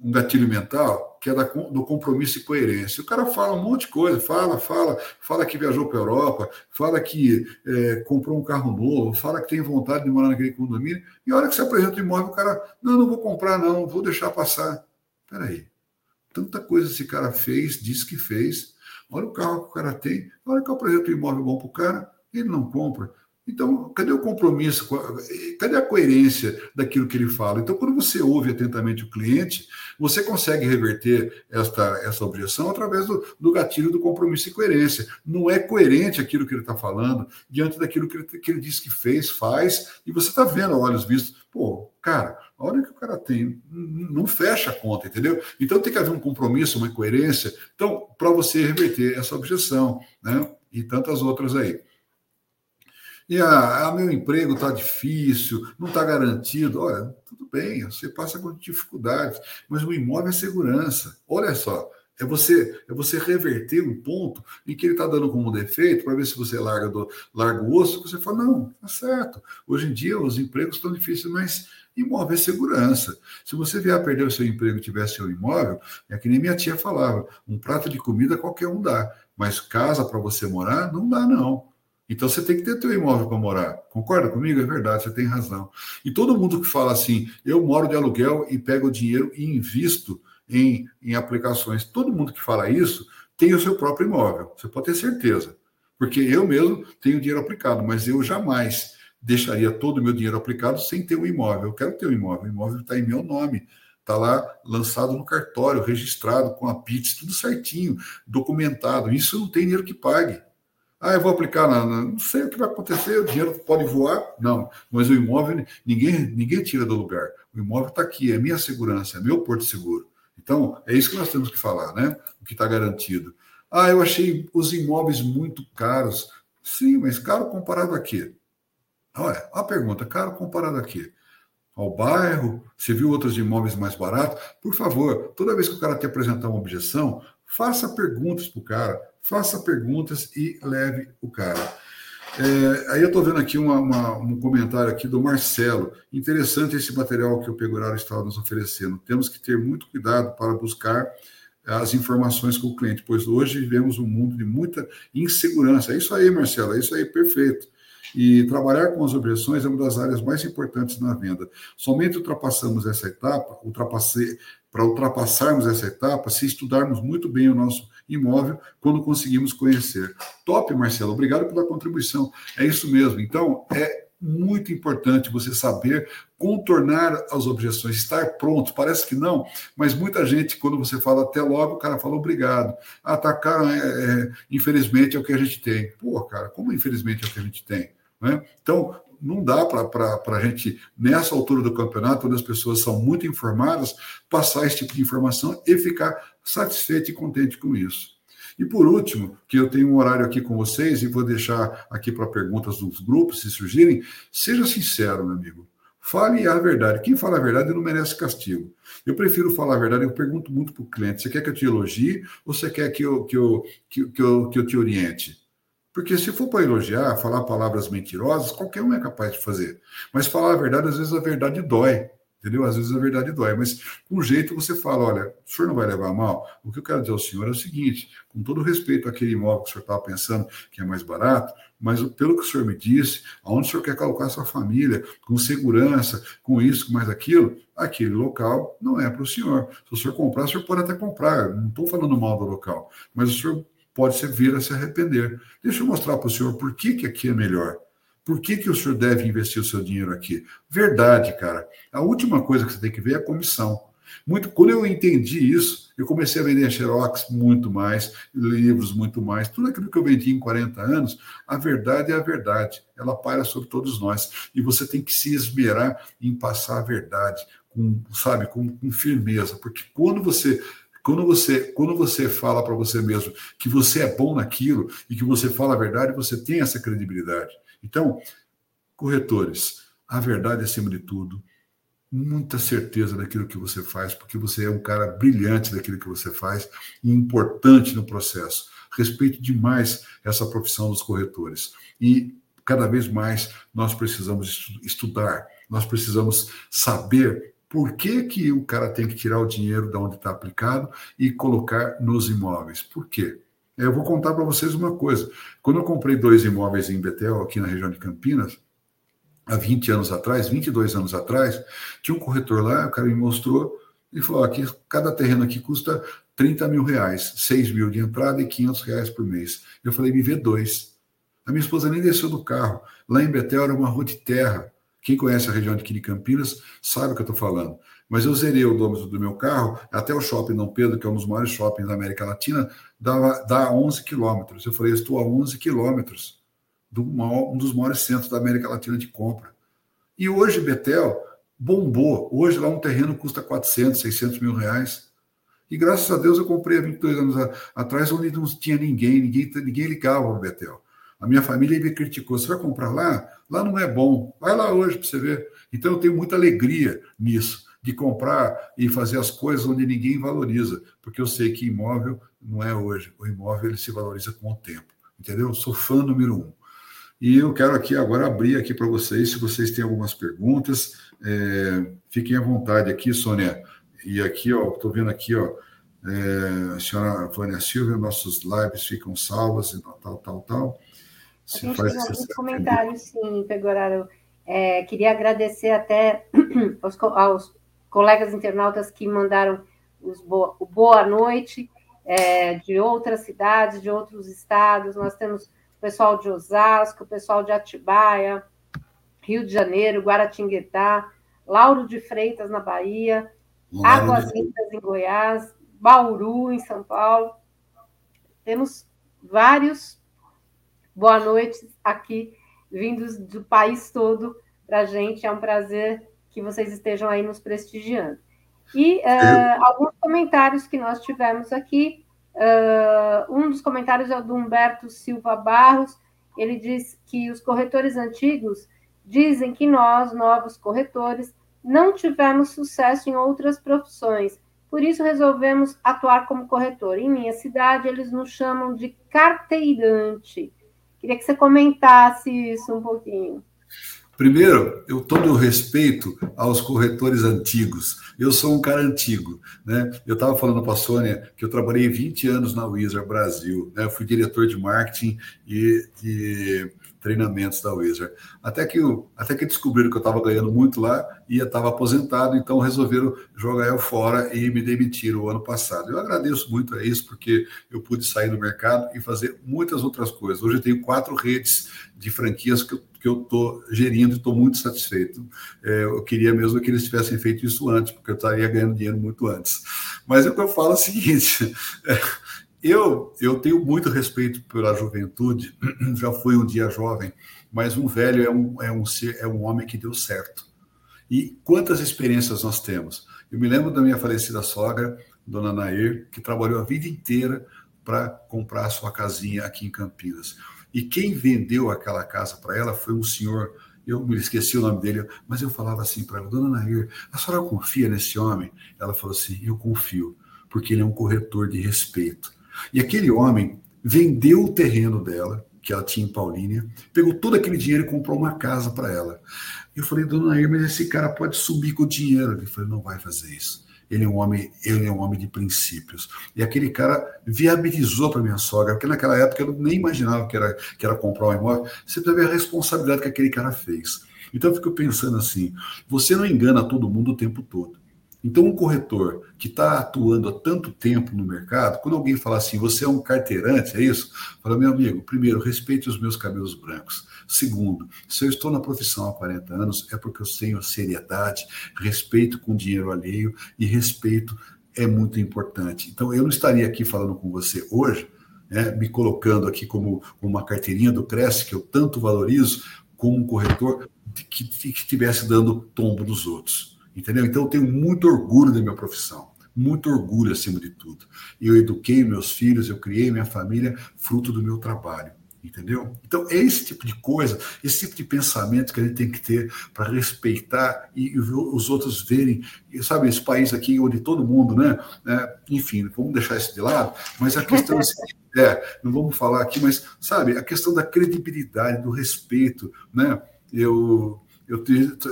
um gatilho mental que é da, do compromisso e coerência. O cara fala um monte de coisa, fala, fala, fala que viajou para a Europa, fala que é, comprou um carro novo, fala que tem vontade de morar naquele condomínio, e a hora que você apresenta o imóvel, o cara, não, não vou comprar, não, vou deixar passar. Peraí, tanta coisa esse cara fez, disse que fez, olha o carro que o cara tem, a hora que eu apresento o imóvel bom para o cara, ele não compra. Então, cadê o compromisso? Cadê a coerência daquilo que ele fala? Então, quando você ouve atentamente o cliente, você consegue reverter esta, essa objeção através do, do gatilho do compromisso e coerência. Não é coerente aquilo que ele está falando diante daquilo que ele, que ele que fez, faz, e você está vendo a olhos vistos. Pô, cara, a hora que o cara tem, não fecha a conta, entendeu? Então tem que haver um compromisso, uma coerência. Então, para você reverter essa objeção, né? E tantas outras aí. E ah, meu emprego está difícil, não está garantido. Olha, tudo bem, você passa por dificuldades, mas o imóvel é segurança. Olha só, é você, é você reverter um ponto em que ele está dando como defeito para ver se você larga, do, larga o osso. Você fala, não, tá certo. Hoje em dia os empregos estão difíceis, mas imóvel é segurança. Se você vier a perder o seu emprego e tiver seu imóvel, é que nem minha tia falava: um prato de comida qualquer um dá, mas casa para você morar, não dá, não. Então você tem que ter teu imóvel para morar. Concorda comigo? É verdade, você tem razão. E todo mundo que fala assim, eu moro de aluguel e pego o dinheiro e invisto em, em aplicações, todo mundo que fala isso tem o seu próprio imóvel. Você pode ter certeza. Porque eu mesmo tenho dinheiro aplicado, mas eu jamais deixaria todo o meu dinheiro aplicado sem ter um imóvel. Eu quero ter um imóvel. O imóvel está em meu nome. Está lá lançado no cartório, registrado com a PITS, tudo certinho, documentado. Isso não tem dinheiro que pague. Ah, eu vou aplicar na, na, Não sei o que vai acontecer, o dinheiro pode voar. Não, mas o imóvel, ninguém, ninguém tira do lugar. O imóvel está aqui, é minha segurança, é meu porto seguro. Então, é isso que nós temos que falar, né? O que está garantido. Ah, eu achei os imóveis muito caros. Sim, mas caro comparado a quê? Olha, a pergunta, caro comparado a quê? Ao bairro? Você viu outros imóveis mais baratos? Por favor, toda vez que o cara te apresentar uma objeção, faça perguntas para o cara faça perguntas e leve o cara. É, aí eu estou vendo aqui uma, uma, um comentário aqui do Marcelo. Interessante esse material que o Pegoraro está nos oferecendo. Temos que ter muito cuidado para buscar as informações com o cliente, pois hoje vivemos um mundo de muita insegurança. É isso aí, Marcelo, é isso aí, perfeito. E trabalhar com as objeções é uma das áreas mais importantes na venda. Somente ultrapassamos essa etapa, ultrapassei, para ultrapassarmos essa etapa, se estudarmos muito bem o nosso imóvel quando conseguimos conhecer. Top, Marcelo, obrigado pela contribuição. É isso mesmo. Então, é muito importante você saber contornar as objeções, estar pronto. Parece que não, mas muita gente, quando você fala até logo, o cara fala obrigado. Ah, tá, é, é, infelizmente é o que a gente tem. Pô, cara, como infelizmente é o que a gente tem? Né? Então, não dá para a gente, nessa altura do campeonato, onde as pessoas são muito informadas, passar esse tipo de informação e ficar satisfeito e contente com isso. E por último, que eu tenho um horário aqui com vocês e vou deixar aqui para perguntas dos grupos, se surgirem, seja sincero, meu amigo. Fale a verdade. Quem fala a verdade não merece castigo. Eu prefiro falar a verdade. Eu pergunto muito para o cliente: você quer que eu te elogie ou você quer que eu, que eu, que, eu, que eu te oriente? Porque se for para elogiar, falar palavras mentirosas, qualquer um é capaz de fazer. Mas falar a verdade, às vezes a verdade dói. Entendeu? Às vezes a verdade dói, mas com jeito você fala: olha, o senhor não vai levar mal? O que eu quero dizer ao senhor é o seguinte: com todo respeito àquele imóvel que o senhor estava pensando que é mais barato, mas pelo que o senhor me disse, aonde o senhor quer colocar a sua família, com segurança, com isso, com mais aquilo, aquele local não é para o senhor. Se o senhor comprar, o senhor pode até comprar. Não estou falando mal do local, mas o senhor pode vir a se arrepender. Deixa eu mostrar para o senhor por que, que aqui é melhor. Por que, que o senhor deve investir o seu dinheiro aqui? Verdade, cara. A última coisa que você tem que ver é a comissão. Muito, quando eu entendi isso, eu comecei a vender Xerox muito mais, livros muito mais, tudo aquilo que eu vendi em 40 anos, a verdade é a verdade, ela paira sobre todos nós. E você tem que se esmerar em passar a verdade, com, sabe, com, com firmeza, porque quando você quando você, quando você fala para você mesmo que você é bom naquilo e que você fala a verdade, você tem essa credibilidade. Então, Corretores, a verdade acima de tudo, muita certeza daquilo que você faz, porque você é um cara brilhante daquilo que você faz e importante no processo. Respeito demais essa profissão dos corretores. E cada vez mais nós precisamos estudar, nós precisamos saber por que, que o cara tem que tirar o dinheiro da onde está aplicado e colocar nos imóveis. Por quê? Eu vou contar para vocês uma coisa. Quando eu comprei dois imóveis em Betel, aqui na região de Campinas, há 20 anos atrás, 22 anos atrás, tinha um corretor lá, o cara me mostrou e falou: aqui, cada terreno aqui custa 30 mil reais, 6 mil de entrada e 500 reais por mês. Eu falei: me vê dois. A minha esposa nem desceu do carro. Lá em Betel era uma rua de terra. Quem conhece a região de Campinas sabe o que eu estou falando. Mas eu zerei o odômetro do meu carro até o shopping Dom Pedro, que é um dos maiores shoppings da América Latina, dá, dá 11 quilômetros. Eu falei, estou a 11 quilômetros do maior, um dos maiores centros da América Latina de compra. E hoje Betel bombou. Hoje lá um terreno custa 400, 600 mil reais. E graças a Deus eu comprei há 22 anos atrás, onde não tinha ninguém, ninguém, ninguém ligava ao Betel. A minha família me criticou. Você vai comprar lá? Lá não é bom. Vai lá hoje para você ver. Então eu tenho muita alegria nisso, de comprar e fazer as coisas onde ninguém valoriza, porque eu sei que imóvel não é hoje. O imóvel ele se valoriza com o tempo. Entendeu? Eu sou fã número um. E eu quero aqui agora abrir aqui para vocês, se vocês têm algumas perguntas, é, fiquem à vontade aqui, Sônia. E aqui, ó, estou vendo aqui, ó, é, a senhora Vânia Silva, nossos lives ficam salvas e tal, tal, tal. Se a gente tem alguns comentários, sim, Pegoraro. É, queria agradecer até aos, aos, colegas internautas que mandaram os boa, o boa noite é, de outras cidades, de outros estados. Nós temos pessoal de Osasco, pessoal de Atibaia, Rio de Janeiro, Guaratinguetá, Lauro de Freitas, na Bahia, Águas Lindas, em Goiás, Bauru, em São Paulo. Temos vários boa noite aqui, vindos do país todo para a gente. É um prazer que vocês estejam aí nos prestigiando. E uh, alguns comentários que nós tivemos aqui. Uh, um dos comentários é do Humberto Silva Barros. Ele diz que os corretores antigos dizem que nós, novos corretores, não tivemos sucesso em outras profissões. Por isso resolvemos atuar como corretor. Em minha cidade, eles nos chamam de carteirante. Queria que você comentasse isso um pouquinho. Primeiro, eu todo respeito aos corretores antigos. Eu sou um cara antigo, né? Eu estava falando para a Sônia que eu trabalhei 20 anos na Wizard Brasil, né? Eu fui diretor de marketing e de treinamentos da Wizard. Até que, até que descobriram que eu estava ganhando muito lá e estava aposentado, então resolveram jogar eu fora e me demitiram o ano passado. Eu agradeço muito a isso, porque eu pude sair do mercado e fazer muitas outras coisas. Hoje eu tenho quatro redes de franquias que eu que eu estou gerindo e estou muito satisfeito. É, eu queria mesmo que eles tivessem feito isso antes, porque eu estaria ganhando dinheiro muito antes. Mas o que eu falo é o seguinte: é, eu, eu tenho muito respeito pela juventude, já fui um dia jovem, mas um velho é um, é um, é um homem que deu certo. E quantas experiências nós temos? Eu me lembro da minha falecida sogra, dona Nair, que trabalhou a vida inteira para comprar sua casinha aqui em Campinas. E quem vendeu aquela casa para ela foi um senhor, eu me esqueci o nome dele, mas eu falava assim para ela, dona Nair, a senhora confia nesse homem? Ela falou assim, eu confio, porque ele é um corretor de respeito. E aquele homem vendeu o terreno dela, que ela tinha em Paulínia, pegou todo aquele dinheiro e comprou uma casa para ela. Eu falei, dona Nair, mas esse cara pode subir com o dinheiro. Ele falou, não vai fazer isso. Ele é um homem, ele é um homem de princípios. E aquele cara viabilizou para minha sogra, porque naquela época eu nem imaginava que era, que era comprar um imóvel. Você precisa ver a responsabilidade que aquele cara fez. Então eu fico pensando assim: você não engana todo mundo o tempo todo. Então, um corretor que está atuando há tanto tempo no mercado, quando alguém fala assim, você é um carteirante, é isso? Fala, meu amigo, primeiro, respeite os meus cabelos brancos. Segundo, se eu estou na profissão há 40 anos, é porque eu tenho seriedade, respeito com dinheiro alheio e respeito é muito importante. Então, eu não estaria aqui falando com você hoje, né, me colocando aqui como uma carteirinha do Cresce, que eu tanto valorizo, como um corretor que, estivesse dando tombo dos outros. Entendeu? Então eu tenho muito orgulho da minha profissão, muito orgulho acima de tudo. Eu eduquei meus filhos, eu criei minha família fruto do meu trabalho. Entendeu? Então, é esse tipo de coisa, esse tipo de pensamento que a gente tem que ter para respeitar e, e, os outros verem. Sabe, esse país aqui onde todo mundo, né? É, enfim, vamos deixar isso de lado, mas a questão é, é, não vamos falar aqui, mas, sabe, a questão da credibilidade, do respeito, né? Eu, eu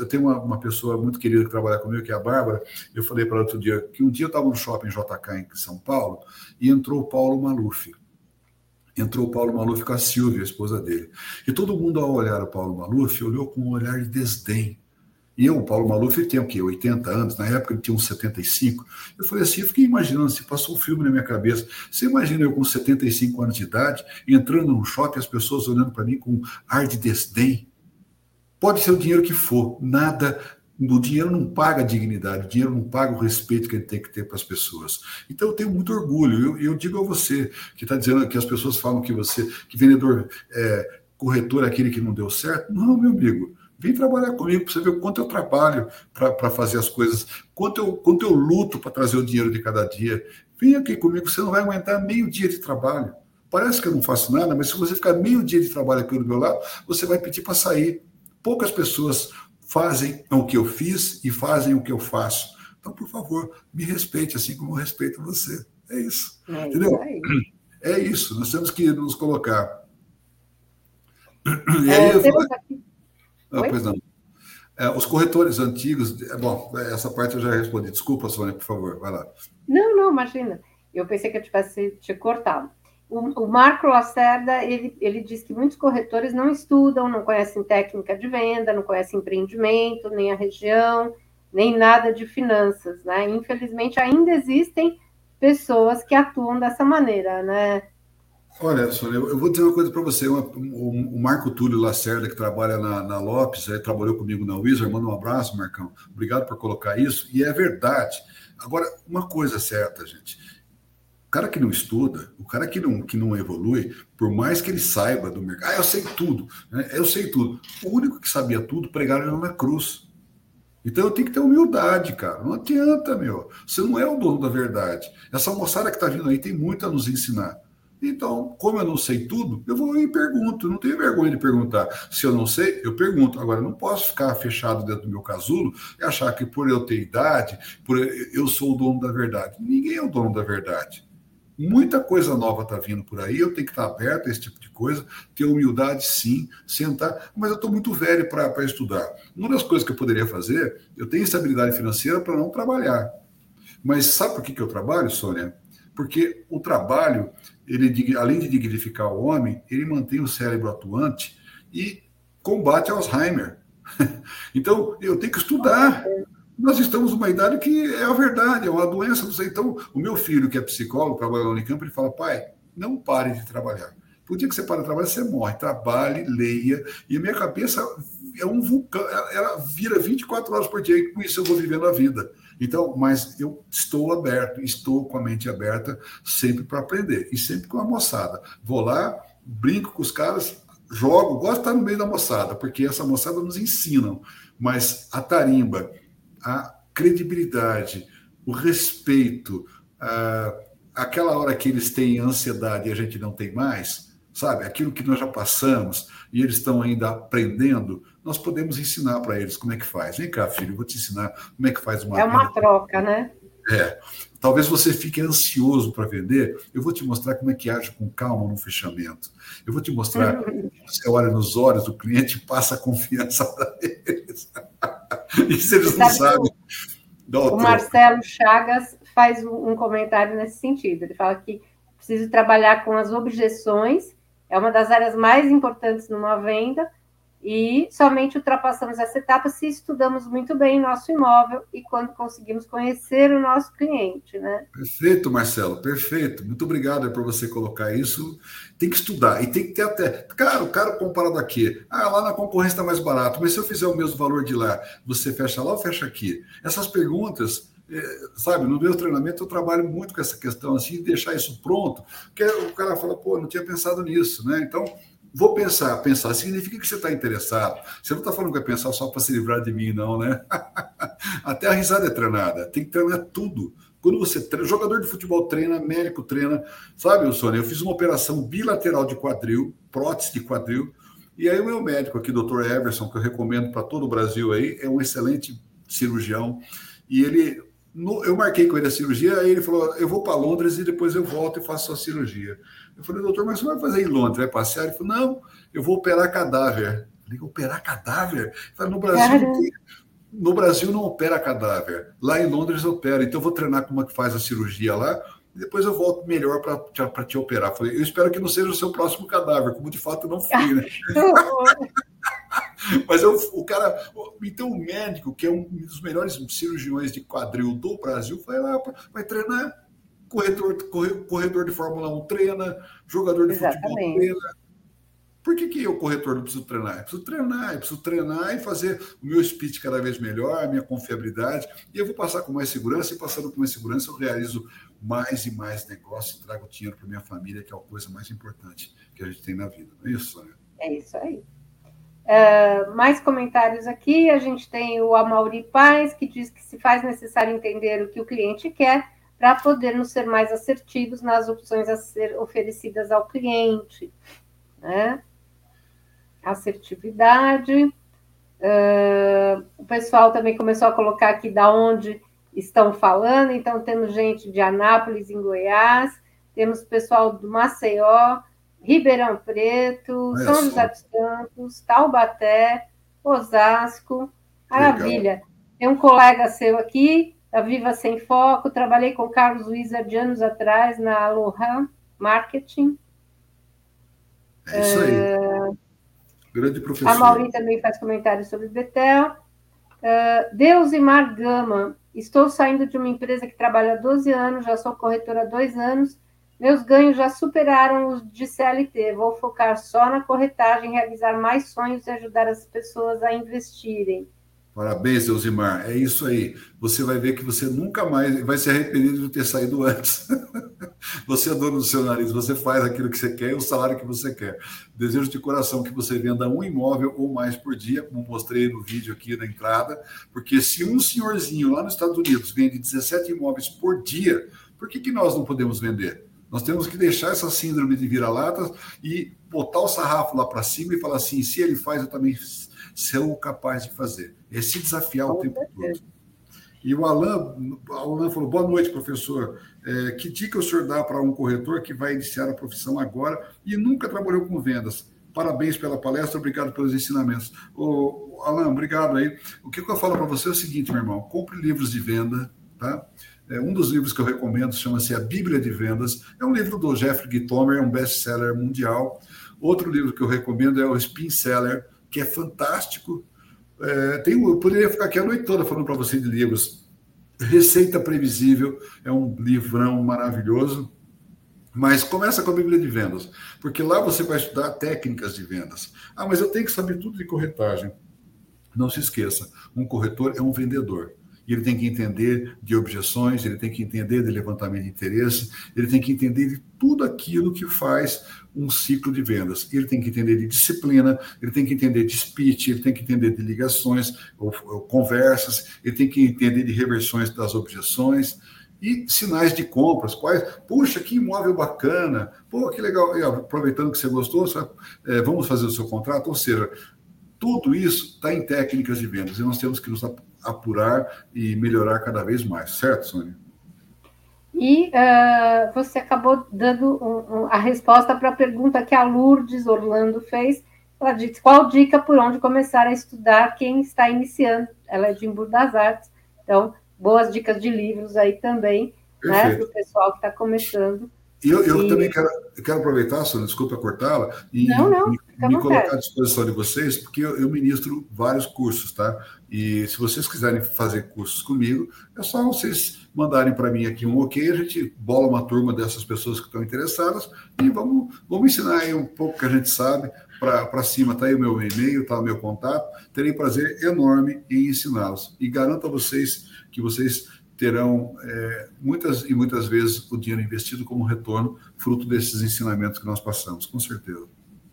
tenho uma, uma, pessoa muito querida que trabalha comigo, que é a Bárbara. Eu falei para ela outro dia que um dia eu estava no shopping JK em São Paulo e entrou o Paulo Maluf entrou o Paulo Maluf com a Silvia, a esposa dele. E todo mundo, ao olhar o Paulo Maluf, olhou com um olhar de desdém. E eu, o Paulo Maluf, ele tem o quê? 80 anos, na época ele tinha uns 75. Eu falei assim, eu fiquei imaginando, se passou um filme na minha cabeça. Você imagina eu com 75 anos de idade, entrando num shopping, as pessoas olhando para mim com ar de desdém? Pode ser o dinheiro que for, nada o dinheiro não paga a dignidade, o dinheiro não paga o respeito que ele tem que ter para as pessoas. Então eu tenho muito orgulho. Eu, eu digo a você que está dizendo que as pessoas falam que você, que vendedor, é, corretor é aquele que não deu certo. Não, meu amigo. Vem trabalhar comigo para você ver o quanto eu trabalho para fazer as coisas, quanto eu, quanto eu luto para trazer o dinheiro de cada dia. Vem aqui comigo, você não vai aguentar meio dia de trabalho. Parece que eu não faço nada, mas se você ficar meio dia de trabalho aqui do meu lado, você vai pedir para sair. Poucas pessoas fazem o que eu fiz e fazem o que eu faço. Então, por favor, me respeite assim como eu respeito você. É isso. É entendeu? Isso é isso. Nós temos que nos colocar. E aí, é, eu aqui... ah, pois não. É, os corretores antigos. É, bom, essa parte eu já respondi. Desculpa, Sônia, por favor, vai lá. Não, não, imagina. Eu pensei que eu tivesse te cortado. O, o Marco Lacerda, ele, ele diz que muitos corretores não estudam, não conhecem técnica de venda, não conhecem empreendimento, nem a região, nem nada de finanças, né? Infelizmente, ainda existem pessoas que atuam dessa maneira, né? Olha, Sônia, eu vou dizer uma coisa para você. o, Marco Túlio Lacerda, que trabalha na, na Lopes, aí, trabalhou comigo na Wizard, manda um abraço, Marcão. Obrigado por colocar isso. E é verdade. Agora, uma coisa certa, gente cara que não estuda, o cara que não, que não evolui, por mais que ele saiba do mercado, ah, eu sei tudo, né? eu sei tudo. O único que sabia tudo pregaram na cruz. Então eu tenho que ter humildade, cara. Não adianta, meu. Você não é o dono da verdade. Essa moçada que está vindo aí tem muito a nos ensinar. Então, como eu não sei tudo, eu vou e pergunto. Não tenho vergonha de perguntar. Se eu não sei, eu pergunto. Agora, não posso ficar fechado dentro do meu casulo e achar que por eu ter idade, por eu sou o dono da verdade. Ninguém é o dono da verdade. Muita coisa nova está vindo por aí, eu tenho que estar aberto a esse tipo de coisa, ter humildade, sim, sentar, mas eu estou muito velho para estudar. Uma das coisas que eu poderia fazer, eu tenho estabilidade financeira para não trabalhar. Mas sabe por que, que eu trabalho, Sônia? Porque o trabalho, ele, além de dignificar o homem, ele mantém o cérebro atuante e combate Alzheimer. Então, eu tenho que estudar. Nós estamos numa idade que é a verdade, é uma doença. Então, o meu filho, que é psicólogo, trabalha na Unicamp, ele fala: pai, não pare de trabalhar. Por dia que você para de trabalhar, você morre. Trabalhe, leia. E a minha cabeça é um vulcão, ela vira 24 horas por dia, e com isso eu vou vivendo a vida. Então, mas eu estou aberto, estou com a mente aberta sempre para aprender. E sempre com a moçada. Vou lá, brinco com os caras, jogo, gosto de estar no meio da moçada, porque essa moçada nos ensinam. Mas a tarimba a credibilidade, o respeito, a, aquela hora que eles têm ansiedade e a gente não tem mais, sabe? Aquilo que nós já passamos e eles estão ainda aprendendo, nós podemos ensinar para eles como é que faz. Vem cá, filho, eu vou te ensinar como é que faz uma. É uma troca, né? É. Talvez você fique ansioso para vender. Eu vou te mostrar como é que age com calma no fechamento. Eu vou te mostrar. Você olha nos olhos do cliente e passa a confiança para eles. Isso eles não sabem. O Marcelo Chagas faz um comentário nesse sentido. Ele fala que precisa trabalhar com as objeções, é uma das áreas mais importantes numa venda, e somente ultrapassamos essa etapa se estudamos muito bem nosso imóvel e quando conseguimos conhecer o nosso cliente, né? Perfeito, Marcelo, perfeito. Muito obrigado por você colocar isso. Tem que estudar e tem que ter até. Caro, caro comparado aqui. Ah, lá na concorrência está mais barato, mas se eu fizer o mesmo valor de lá, você fecha lá ou fecha aqui? Essas perguntas é, sabe, no meu treinamento eu trabalho muito com essa questão assim, de deixar isso pronto, porque o cara fala, pô, não tinha pensado nisso, né? Então, Vou pensar, pensar significa que você está interessado. Você não está falando que vai pensar só para se livrar de mim, não, né? Até a risada é treinada. Tem que treinar tudo. Quando você treina, jogador de futebol treina, médico treina, sabe, Sônia? Eu fiz uma operação bilateral de quadril, prótese de quadril, e aí o meu médico aqui, Dr. Everson, que eu recomendo para todo o Brasil aí, é um excelente cirurgião, e ele no, eu marquei com ele a cirurgia, aí ele falou: eu vou para Londres e depois eu volto e faço a cirurgia. Eu falei, doutor, mas você vai fazer em Londres? Vai passear? Ele falou: não, eu vou operar cadáver. Eu falei, operar cadáver? Falei, no Brasil, no Brasil não opera cadáver. Lá em Londres opera. Então eu vou treinar como é que faz a cirurgia lá e depois eu volto melhor para te, te operar. Eu falei, eu espero que não seja o seu próximo cadáver, como de fato não fui, né? Mas eu, o cara, então o médico, que é um dos melhores cirurgiões de quadril do Brasil, vai lá, vai treinar. Corredor, corredor de Fórmula 1 treina, jogador de Exatamente. futebol treina. Por que, que eu, corretor, não preciso treinar? Eu preciso treinar, eu preciso treinar e fazer o meu speech cada vez melhor, a minha confiabilidade, e eu vou passar com mais segurança, e passando com mais segurança, eu realizo mais e mais negócios, trago dinheiro para minha família, que é a coisa mais importante que a gente tem na vida. Não é isso, Sônia? É isso aí. Uh, mais comentários aqui. A gente tem o Amauri Paz, que diz que se faz necessário entender o que o cliente quer para podermos ser mais assertivos nas opções a ser oferecidas ao cliente. Né? Assertividade. Uh, o pessoal também começou a colocar aqui da onde estão falando. Então, temos gente de Anápolis, em Goiás, temos pessoal do Maceió, Ribeirão Preto, Olha São só. José dos Campos, Taubaté, Osasco. Maravilha. Legal. Tem um colega seu aqui, Viva Sem Foco, trabalhei com o Carlos Wizard anos atrás na Aloha Marketing. É isso aí. Uh, Grande professor. A Mauri também faz comentários sobre Betel. Uh, Deus e Mar Gama. Estou saindo de uma empresa que trabalha há 12 anos, já sou corretora há dois anos meus ganhos já superaram os de CLT. Vou focar só na corretagem, realizar mais sonhos e ajudar as pessoas a investirem. Parabéns, Elzimar. É isso aí. Você vai ver que você nunca mais vai se arrepender de ter saído antes. você é dono do seu nariz, você faz aquilo que você quer e o salário que você quer. Desejo de coração que você venda um imóvel ou mais por dia, como mostrei no vídeo aqui na entrada, porque se um senhorzinho lá nos Estados Unidos vende 17 imóveis por dia, por que, que nós não podemos vender? Nós temos que deixar essa síndrome de vira-lata e botar o sarrafo lá para cima e falar assim: se ele faz, eu também sou capaz de fazer. É se desafiar o tempo todo. E o Alan, o Alan falou: boa noite, professor. É, que dica o senhor dá para um corretor que vai iniciar a profissão agora e nunca trabalhou com vendas? Parabéns pela palestra, obrigado pelos ensinamentos. Ô, Alan, obrigado aí. O que eu falo para você é o seguinte, meu irmão: compre livros de venda, tá? É, um dos livros que eu recomendo chama-se A Bíblia de Vendas. É um livro do Jeffrey Gitomer, é um best-seller mundial. Outro livro que eu recomendo é o Spin Seller, que é fantástico. É, tem, eu poderia ficar aqui a noite toda falando para você de livros. Receita Previsível é um livrão maravilhoso. Mas começa com a Bíblia de Vendas, porque lá você vai estudar técnicas de vendas. Ah, mas eu tenho que saber tudo de corretagem. Não se esqueça, um corretor é um vendedor ele tem que entender de objeções, ele tem que entender de levantamento de interesse, ele tem que entender de tudo aquilo que faz um ciclo de vendas. Ele tem que entender de disciplina, ele tem que entender de speech, ele tem que entender de ligações ou, ou conversas, ele tem que entender de reversões das objeções e sinais de compras, quais, puxa, que imóvel bacana, pô, que legal, e, aproveitando que você gostou, é, vamos fazer o seu contrato, ou seja, tudo isso está em técnicas de vendas e nós temos que nos apurar e melhorar cada vez mais, certo, Sônia? E uh, você acabou dando um, um, a resposta para a pergunta que a Lourdes Orlando fez. Ela disse: qual dica por onde começar a estudar quem está iniciando? Ela é de Embu das Artes, então, boas dicas de livros aí também, né, para o pessoal que está começando. E eu, eu e... também quero, quero aproveitar, Sônia, desculpa cortá-la, e não, não, me, me colocar à disposição de vocês, porque eu, eu, ministro vários cursos, tá? E se vocês quiserem fazer cursos comigo, é só vocês mandarem para mim aqui um ok, a gente bola uma turma dessas pessoas que estão interessadas e vamos, vamos ensinar aí um pouco que a gente sabe para cima. Está aí o meu e-mail, está o meu contato. Terei prazer enorme em ensiná-los. E garanto a vocês que vocês terão é, muitas e muitas vezes o dinheiro investido como retorno, fruto desses ensinamentos que nós passamos, com certeza.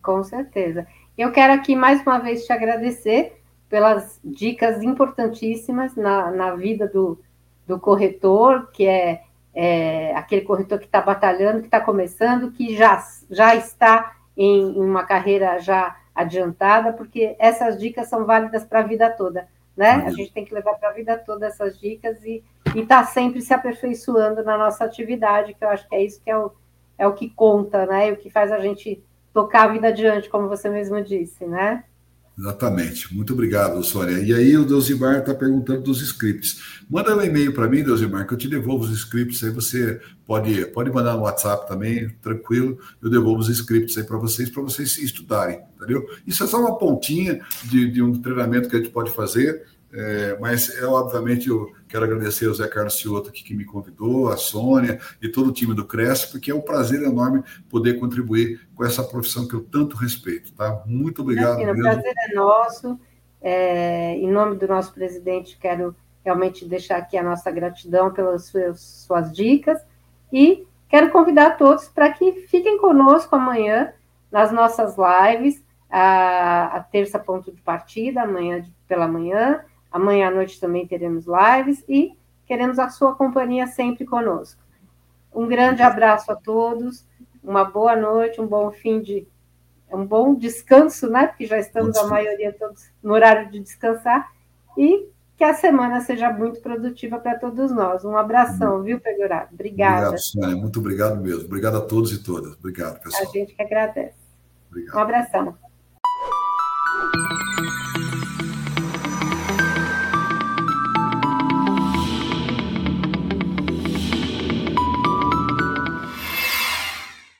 Com certeza. Eu quero aqui mais uma vez te agradecer pelas dicas importantíssimas na, na vida do, do corretor, que é, é aquele corretor que está batalhando, que está começando, que já, já está em, em uma carreira já adiantada, porque essas dicas são válidas para a vida toda, né? A gente tem que levar para a vida toda essas dicas e estar tá sempre se aperfeiçoando na nossa atividade, que eu acho que é isso que é o, é o que conta, né? E o que faz a gente tocar a vida adiante, como você mesmo disse, né? Exatamente. Muito obrigado, Sônia. E aí o Deusimar está perguntando dos scripts. Manda um e-mail para mim, Deusimar, que eu te devolvo os scripts. Aí você pode, pode mandar no WhatsApp também, tranquilo. Eu devolvo os scripts aí para vocês, para vocês estudarem, entendeu? Isso é só uma pontinha de, de um treinamento que a gente pode fazer é, mas, é, obviamente, eu quero agradecer ao Zé Carlos Cioto aqui, que me convidou, a Sônia e todo o time do Cresce, porque é um prazer enorme poder contribuir com essa profissão que eu tanto respeito. Tá? Muito obrigado. Imagina, o prazer é nosso. É, em nome do nosso presidente, quero realmente deixar aqui a nossa gratidão pelas suas, suas dicas e quero convidar todos para que fiquem conosco amanhã nas nossas lives, a, a terça ponto de partida, amanhã de, pela manhã, Amanhã à noite também teremos lives e queremos a sua companhia sempre conosco. Um grande abraço a todos, uma boa noite, um bom fim de. um bom descanso, né? Porque já estamos, a maioria, todos no horário de descansar. E que a semana seja muito produtiva para todos nós. Um abração, viu, Pegorado? Obrigada. Obrigado, Sônia. Muito obrigado mesmo. Obrigado a todos e todas. Obrigado, pessoal. A gente que agradece. Obrigado. Um abração.